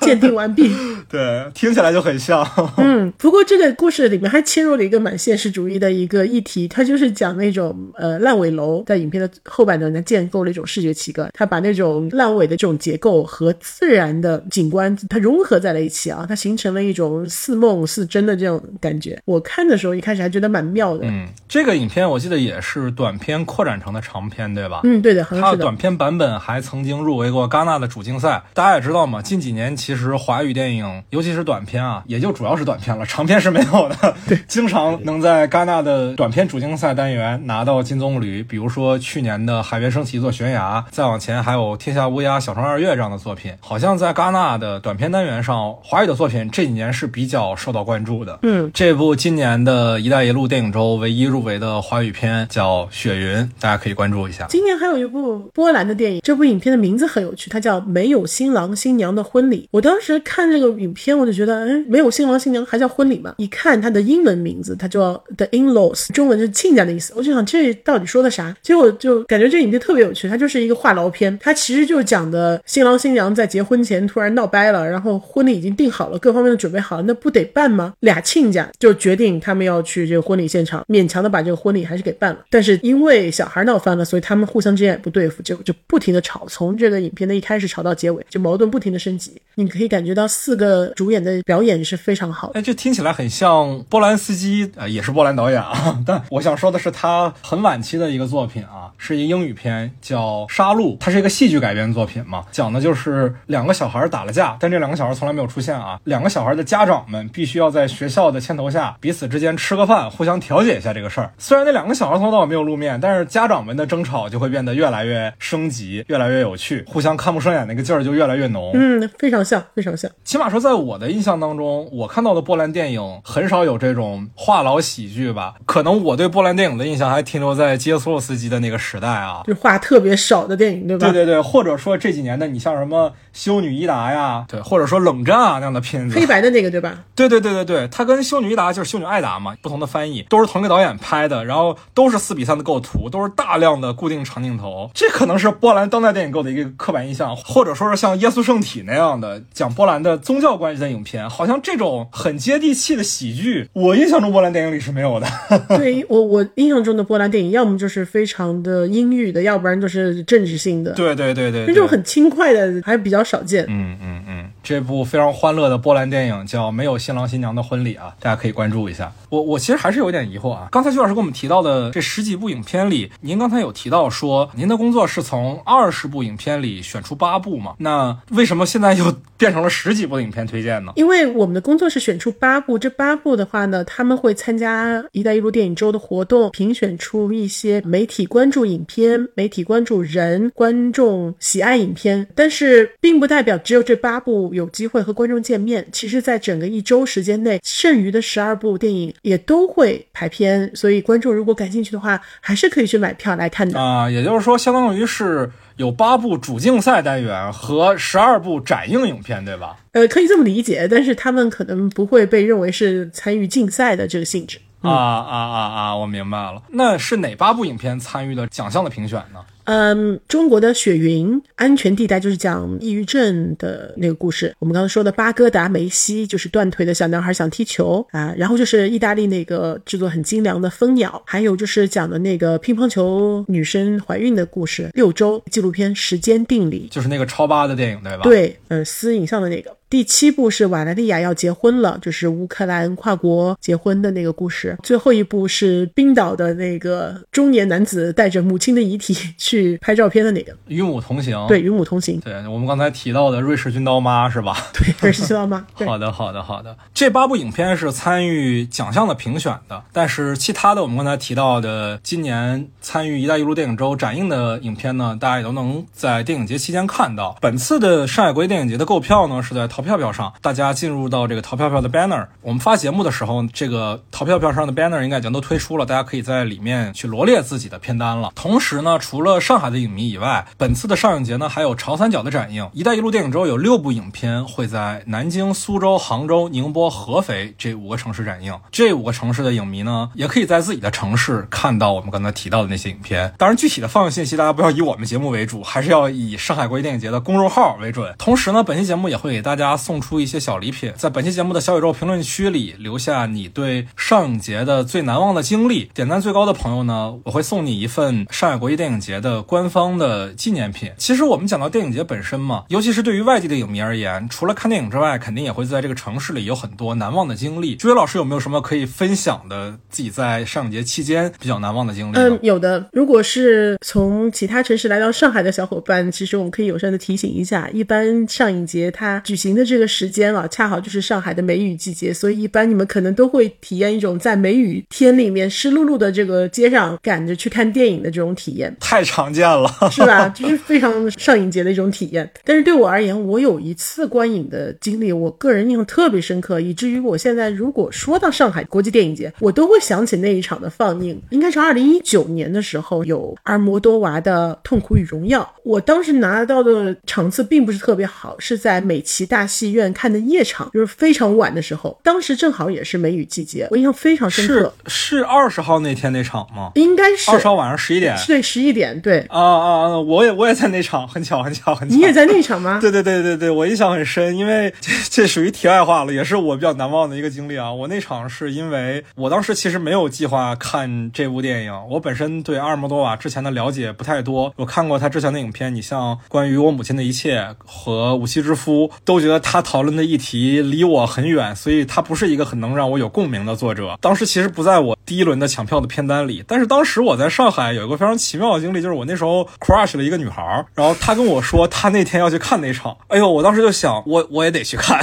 鉴定完毕。对，听起来就很像。嗯，不过这个故事里面还切入了一个蛮现实主义的一个议题，它就是讲那种呃烂尾楼，在影片的后半段呢建构了一种视觉奇观，它把那种烂尾的这种结构和自然的景观它融合在了一起啊，它形成了一种似梦似真的这种感觉。我看的时候一开始还觉得蛮妙的。嗯，这个影片我记得也是短片扩展成的长片，对吧？嗯，对的，它的短片版本还曾经入围过戛纳的主竞赛。大家也知道嘛，近几年其实华语电影，尤其是短片啊，也就主要是短片了，长片是没有的。*laughs* 对，经常能在戛纳的短片主竞赛单元拿到金棕榈，比如说去年的《海边升起一座悬崖》，再往前还有《天下乌鸦》《小城二月》这样的作品。好像在戛纳的短片单元上，华语的作品这几年是比较受到关注的。嗯，这部今年的一带一路电影周唯一入围的华语片叫《雪云》，大家可以关注一下。今年还有一部波兰的电影，这部影片的名字很有趣，它叫《没有新郎新娘的婚礼》。我当时看这个影片，我就觉得，哎，没有新郎新娘还叫婚礼吗？一看它的英文名字，它叫 The In-laws，中文是亲家的意思。我就想这到底说的啥？结果就感觉这影片特别有趣，它就是一个话痨片。它其实就是讲的新郎新娘在结婚前突然闹掰了，然后婚礼已经定好了，各方面都准备好了，那不得办吗？俩亲家就决定他们要去这个婚礼现场，勉强的把这个婚礼还是给办了。但是因为小孩闹翻了，所以他们互相之间也不对付，结果就不停的吵，从这个影片的一开始吵到结尾，就矛盾不停的升级。你可以感觉到四个主演的表演是非常好。哎，这听起来很像波兰斯基啊，也是波兰导演啊。*laughs* 但我想说的是，他很晚期的一个作品啊，是一英语片，叫《杀戮》，它是一个戏剧改编作品嘛，讲的就是两个小孩打了架，但这两个小孩从来没有出现啊。两个小孩的家长们必须要在学校的牵头下，彼此之间吃个饭，互相调解一下这个事儿。虽然那两个小孩从头到尾没有露面，但是家长们的争吵就会变得越来越升级，越来越有趣，互相看不顺眼那个劲儿就越来越浓。嗯，非常。像非常像，起码说，在我的印象当中，我看到的波兰电影很少有这种话痨喜剧吧？可能我对波兰电影的印象还停留在基耶斯洛斯基的那个时代啊，就话特别少的电影，对吧？对对对，或者说这几年的，你像什么《修女伊达》呀，对，或者说《冷战》啊那样的片子，黑白的那个，对吧？对对对对对，它跟《修女伊达》就是《修女艾达》嘛，不同的翻译，都是同一个导演拍的，然后都是四比三的构图，都是大量的固定长镜头，这可能是波兰当代电影给我的一个刻板印象，或者说是像《耶稣圣体》那样的讲波兰的。宗教关系的影片，好像这种很接地气的喜剧，我印象中波兰电影里是没有的。*laughs* 对我，我印象中的波兰电影，要么就是非常的阴郁的，要不然就是政治性的。对对对对，那种很轻快的还比较少见。嗯嗯嗯，这部非常欢乐的波兰电影叫《没有新郎新娘的婚礼》啊，大家可以关注一下。我我其实还是有点疑惑啊，刚才徐老师跟我们提到的这十几部影片里，您刚才有提到说您的工作是从二十部影片里选出八部嘛？那为什么现在又变成了十几部影片推荐呢？因为我们的工作是选出八部，这八部的话呢，他们会参加“一带一路”电影周的活动，评选出一些媒体关注影片、媒体关注人、观众喜爱影片。但是，并不代表只有这八部有机会和观众见面。其实，在整个一周时间内，剩余的十二部电影也都会排片。所以，观众如果感兴趣的话，还是可以去买票来看的啊。也就是说，相当于是。有八部主竞赛单元和十二部展映影片，对吧？呃，可以这么理解，但是他们可能不会被认为是参与竞赛的这个性质。啊啊啊啊！我明白了，那是哪八部影片参与了奖项的评选呢？嗯，中国的《雪云安全地带》就是讲抑郁症的那个故事。我们刚刚说的《巴哥达梅西》就是断腿的小男孩想踢球啊。然后就是意大利那个制作很精良的《蜂鸟》，还有就是讲的那个乒乓球女生怀孕的故事。六周纪录片《时间定理》就是那个超八的电影，对吧？对，嗯，私影像的那个。第七部是瓦莱利亚要结婚了，就是乌克兰跨国结婚的那个故事。最后一部是冰岛的那个中年男子带着母亲的遗体 *laughs* 去拍照片的那个《与母同行》。对，《与母同行》。对我们刚才提到的瑞士军刀妈是吧？*laughs* 对，瑞士军刀妈。好的，好的，好的。这八部影片是参与奖项的评选的，但是其他的我们刚才提到的今年参与“一带一路”电影周展映的影片呢，大家也都能在电影节期间看到。本次的上海国际电影节的购票呢，是在淘。票票上，大家进入到这个淘票票的 banner。我们发节目的时候，这个淘票票上的 banner 应该已经都推出了，大家可以在里面去罗列自己的片单了。同时呢，除了上海的影迷以外，本次的上影节呢还有长三角的展映。一带一路电影周有六部影片会在南京、苏州、杭州、宁波、合肥这五个城市展映。这五个城市的影迷呢，也可以在自己的城市看到我们刚才提到的那些影片。当然，具体的放映信息大家不要以我们节目为主，还是要以上海国际电影节的公众号为准。同时呢，本期节目也会给大家。送出一些小礼品，在本期节目的小宇宙评论区里留下你对上影节的最难忘的经历，点赞最高的朋友呢，我会送你一份上海国际电影节的官方的纪念品。其实我们讲到电影节本身嘛，尤其是对于外地的影迷而言，除了看电影之外，肯定也会在这个城市里有很多难忘的经历。朱伟老师有没有什么可以分享的自己在上影节期间比较难忘的经历？嗯，有的。如果是从其他城市来到上海的小伙伴，其实我们可以友善的提醒一下，一般上影节它举行的。这个时间啊，恰好就是上海的梅雨季节，所以一般你们可能都会体验一种在梅雨天里面湿漉漉的这个街上赶着去看电影的这种体验，太常见了，*laughs* 是吧？就是非常上影节的一种体验。但是对我而言，我有一次观影的经历，我个人印象特别深刻，以至于我现在如果说到上海国际电影节，我都会想起那一场的放映，应该是二零一九年的时候有阿尔摩多娃的《痛苦与荣耀》，我当时拿到的场次并不是特别好，是在美琪大。戏院看的夜场就是非常晚的时候，当时正好也是梅雨季节，我印象非常深刻。是是二十号那天那场吗？应该是二十号晚上十一点。对，十一点。对啊啊啊！我也我也在那场，很巧很巧很巧。你也在那场吗？*laughs* 对对对对对，我印象很深，因为这这属于题外话了，也是我比较难忘的一个经历啊。我那场是因为我当时其实没有计划看这部电影，我本身对阿尔莫多瓦之前的了解不太多，我看过他之前的影片，你像关于我母亲的一切和无妻之夫，都觉得。他讨论的议题离我很远，所以他不是一个很能让我有共鸣的作者。当时其实不在我第一轮的抢票的片单里，但是当时我在上海有一个非常奇妙的经历，就是我那时候 crush 了一个女孩，然后她跟我说她那天要去看那场，哎呦，我当时就想，我我也得去看。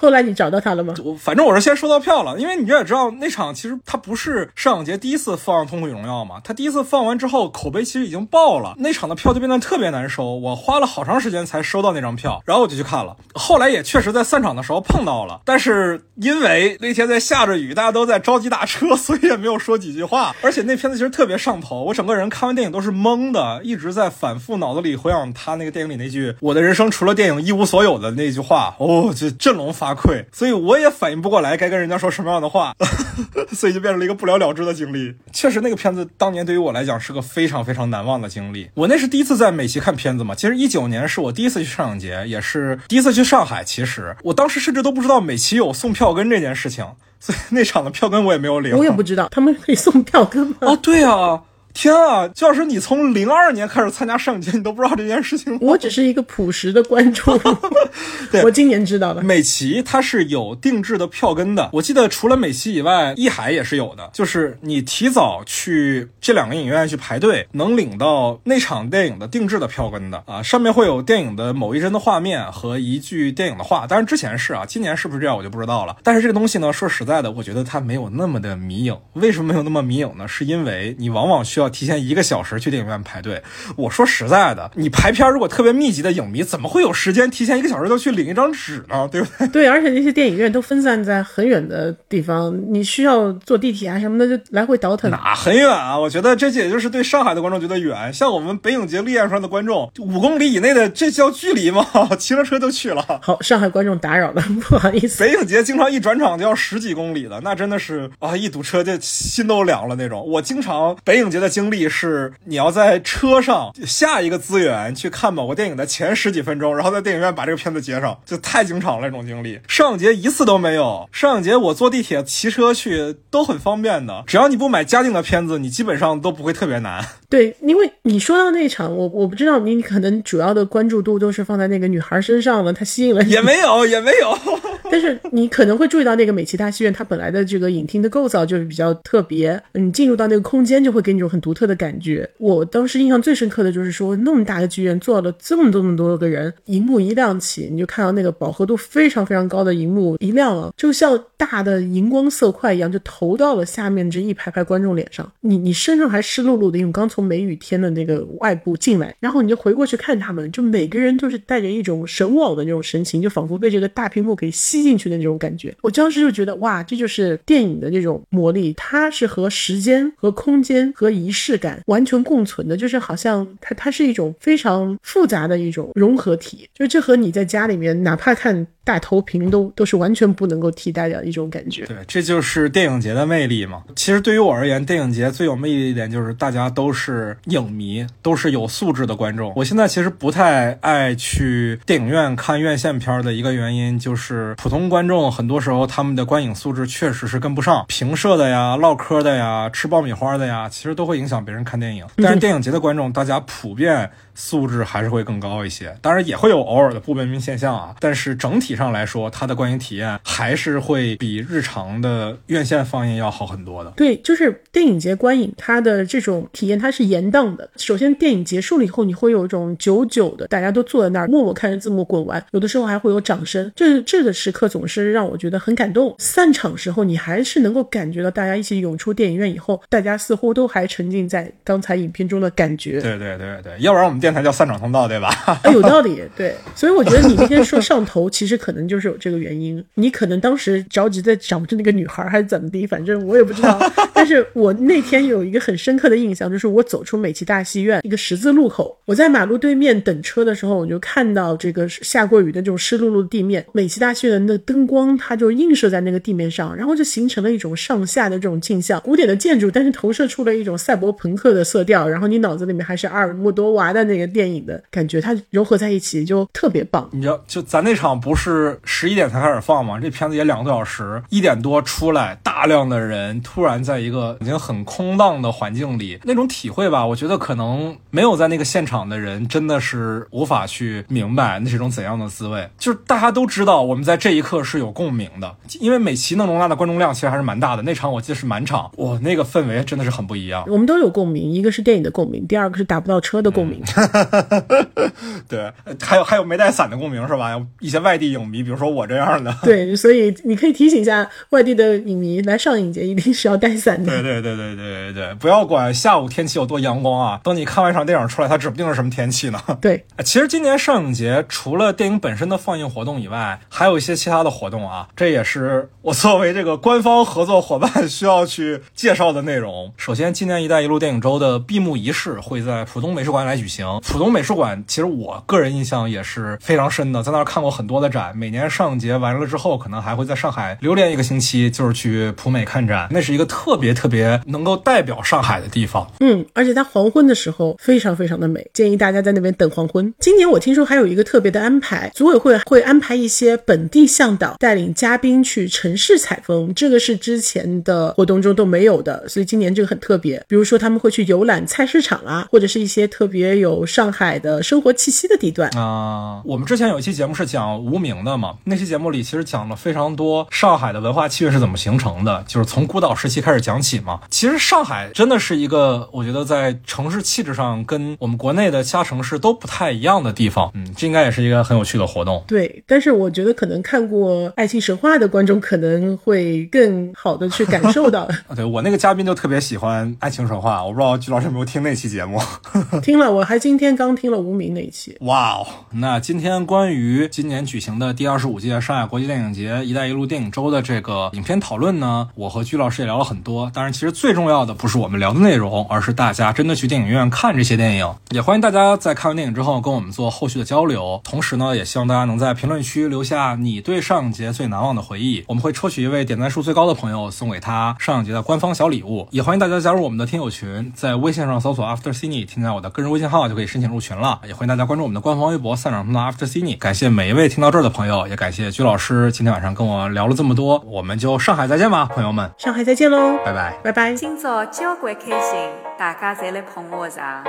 后来你找到他了吗？我反正我是先收到票了，因为你也知道那场其实他不是上影节第一次放《痛苦与荣耀》嘛，他第一次放完之后口碑其实已经爆了，那场的票就变得特别难收，我花了好长时间才收到那张票，然后我就去看了。后来也确实在散场的时候碰到了，但是因为那天在下着雨，大家都在着急打车，所以也没有说几句话。而且那片子其实特别上头，我整个人看完电影都是懵的，一直在反复脑子里回想他那个电影里那句“我的人生除了电影一无所有”的那句话，哦，就振聋发。溃，所以我也反应不过来该跟人家说什么样的话，*laughs* 所以就变成了一个不了了之的经历。确实，那个片子当年对于我来讲是个非常非常难忘的经历。我那是第一次在美琪看片子嘛，其实一九年是我第一次去上影节，也是第一次去上海。其实我当时甚至都不知道美琪有送票根这件事情，所以那场的票根我也没有领。我也不知道他们可以送票根吗？哦，对啊。天啊，就老师，你从零二年开始参加上影节，你都不知道这件事情吗？我只是一个朴实的观众，*laughs* 对我今年知道的。美琪它是有定制的票根的，我记得除了美琪以外，艺海也是有的，就是你提早去这两个影院去排队，能领到那场电影的定制的票根的啊，上面会有电影的某一帧的画面和一句电影的话。当然之前是啊，今年是不是这样我就不知道了。但是这个东西呢，说实在的，我觉得它没有那么的迷影。为什么没有那么迷影呢？是因为你往往需要提前一个小时去电影院排队。我说实在的，你排片如果特别密集的影迷，怎么会有时间提前一个小时就去领一张纸呢？对不对？*laughs* 对，而且那些电影院都分散在很远的地方，你需要坐地铁啊什么的，就来回倒腾。哪很远啊？我觉得这也就是对上海的观众觉得远。像我们北影节立艳川的观众，五公里以内的这叫距离吗？*laughs* 骑着车就去了。好，上海观众打扰了，不好意思。北影节经常一转场就要十几公里的，那真的是啊，一堵车就心都凉了那种。我经常北影节的经历是，你要在车上下一个资源去看某个电影的前十几分钟，然后在电影院把这个片子接上，就太经常了这种经历。上影节一次都没有，上影节我坐地铁、骑车去都很方便的，只要你不买嘉定的片子，你基本上都不会特别难。对，因为你说到那场，我我不知道你可能主要的关注度都是放在那个女孩身上了，她吸引了也没有也没有。*laughs* 但是你可能会注意到那个美琪大戏院，它本来的这个影厅的构造就是比较特别，你进入到那个空间就会给你一种很独特的感觉。我当时印象最深刻的就是说，那么大的剧院坐了这么多么多个人，荧幕一亮起，你就看到那个饱和度非常非常高的荧幕一亮了，就像大的荧光色块一样，就投到了下面这一排排观众脸上。你你身上还湿漉漉的，因为刚从从梅雨天的那个外部进来，然后你就回过去看他们，就每个人都是带着一种神往的那种神情，就仿佛被这个大屏幕给吸进去的那种感觉。我当时就觉得，哇，这就是电影的这种魔力，它是和时间、和空间、和仪式感完全共存的，就是好像它它是一种非常复杂的一种融合体，就这和你在家里面哪怕看。大投屏都都是完全不能够替代的一种感觉。对，这就是电影节的魅力嘛。其实对于我而言，电影节最有魅力的一点就是大家都是影迷，都是有素质的观众。我现在其实不太爱去电影院看院线片的一个原因，就是普通观众很多时候他们的观影素质确实是跟不上，评社的呀、唠嗑的呀、吃爆米花的呀，其实都会影响别人看电影。但是电影节的观众，大家普遍。素质还是会更高一些，当然也会有偶尔的不文明现象啊。但是整体上来说，它的观影体验还是会比日常的院线放映要好很多的。对，就是电影节观影，它的这种体验它是延宕的。首先，电影结束了以后，你会有一种久久的，大家都坐在那儿默默看着字幕滚完，有的时候还会有掌声，这这个时刻总是让我觉得很感动。散场时候，你还是能够感觉到大家一起涌出电影院以后，大家似乎都还沉浸在刚才影片中的感觉。对对对对，要不然我们电。才叫散场通道，对吧？*laughs* 有道理，对。所以我觉得你那天说上头，其实可能就是有这个原因。你可能当时着急在找着那个女孩，还是怎么的？反正我也不知道。但是我那天有一个很深刻的印象，就是我走出美琪大戏院一个十字路口，我在马路对面等车的时候，我就看到这个下过雨的这种湿漉漉的地面，美琪大戏院的灯光，它就映射在那个地面上，然后就形成了一种上下的这种镜像，古典的建筑，但是投射出了一种赛博朋克的色调，然后你脑子里面还是阿尔莫多瓦的那个电影的感觉，它融合在一起就特别棒。你知道，就咱那场不是十一点才开始放吗？这片子也两个多小时，一点多出来，大量的人突然在一个已经很空荡的环境里，那种体会吧，我觉得可能没有在那个现场的人真的是无法去明白那是一种怎样的滋味。就是大家都知道，我们在这一刻是有共鸣的，因为美琪能容纳的观众量其实还是蛮大的。那场我记得是满场，哇，那个氛围真的是很不一样。我们都有共鸣，一个是电影的共鸣，第二个是打不到车的共鸣。*laughs* *laughs* 对，还有还有没带伞的共鸣是吧？一些外地影迷，比如说我这样的。对，所以你可以提醒一下外地的影迷，来上影节一定是要带伞的。对对对对对对对，不要管下午天气有多阳光啊，等你看完一场电影出来，它指不定是什么天气呢。对，*laughs* 其实今年上影节除了电影本身的放映活动以外，还有一些其他的活动啊，这也是我作为这个官方合作伙伴需要去介绍的内容。首先，今年“一带一路”电影周的闭幕仪式会在浦东美术馆来举行。浦东美术馆其实我个人印象也是非常深的，在那儿看过很多的展。每年上节完了之后，可能还会在上海留连一个星期，就是去普美看展。那是一个特别特别能够代表上海的地方。嗯，而且它黄昏的时候非常非常的美，建议大家在那边等黄昏。今年我听说还有一个特别的安排，组委会会安排一些本地向导带领嘉宾去城市采风，这个是之前的活动中都没有的，所以今年这个很特别。比如说他们会去游览菜市场啊，或者是一些特别有上海的生活气息的地段。啊、我们之前有一期节目是讲无名的嘛，那期节目里其实讲了非常多上海的文化气质是怎么形成的，就是从孤岛时期开始讲起嘛。其实上海真的是一个我觉得在城市气质上跟我们国内的其他城市都不太一样的地方。嗯，这应该也是一个很有趣的活动。对，但是我觉得可能看过《爱情神话》的观众可能会更好的去感受到。*laughs* 啊，对我那个嘉宾就特别喜欢《爱情神话》，我不知道鞠老师有没有听那期节目。*laughs* *laughs* 听了，我还今天刚听了无名那一期。哇哦！那今天关于今年举行的第二十五届上海国际电影节“一带一路”电影周的这个影片讨论呢，我和鞠老师也聊了很多。当然，其实最重要的不是我们聊的内容，而是大家真的去电影院看这些电影。也欢迎大家在看完电影之后跟我们做后续的交流。同时呢，也希望大家能在评论区留下你对上影节最难忘的回忆。我们会抽取一位点赞数最高的朋友，送给他上影节的官方小礼物。也欢迎大家加入我们的听友群，在微信上搜索 After Cine，添加我的个人微信号就可以申请入群了。也欢迎大家关注我们的官方微博“散场通道 After Cine”。感谢每一位听到这儿的朋友，也感谢鞠老师今天晚上跟我聊了这么多。我们就上海再见吧，朋友们，上海再见喽，拜拜。拜拜。今朝交关开心，大家侪来捧我场。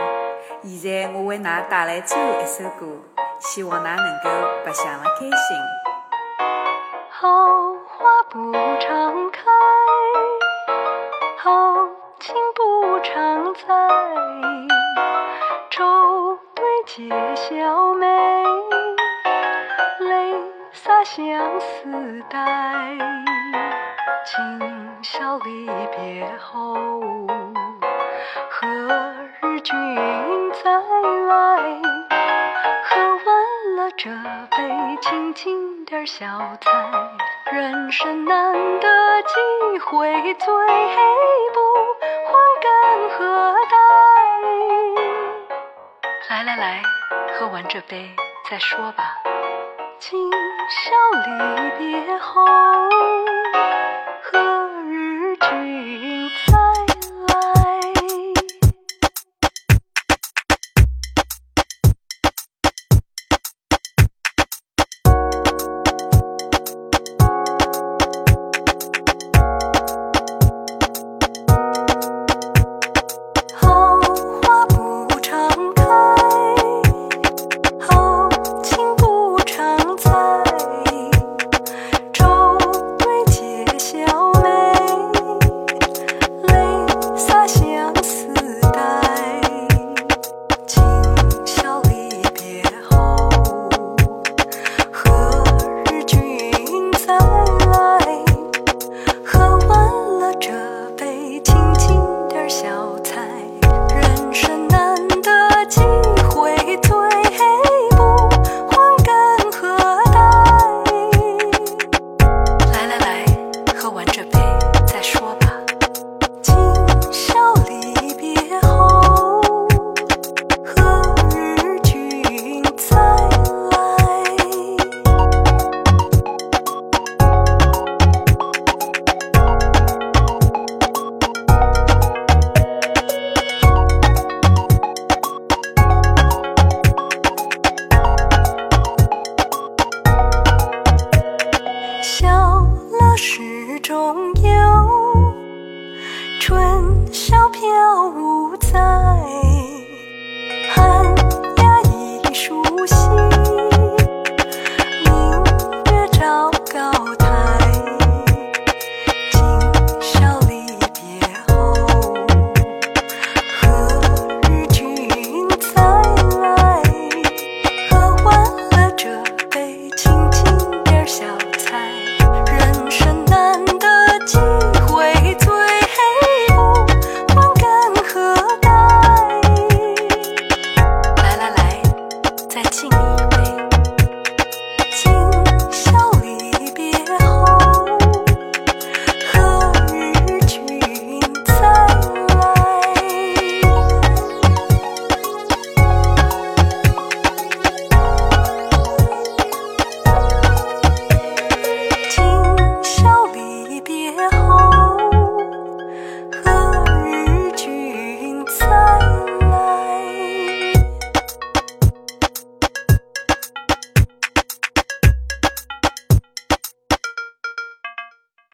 现在我为㑚带来最后一首歌，希望㑚能够白相了开心。好花不常开，好景不常在。愁对解笑眉，泪洒相思带。今宵离别后，何日君再来？喝完了这杯，请进点小菜。人生难得几回醉，不欢干何待？来来来，喝完这杯再说吧。今宵离别后。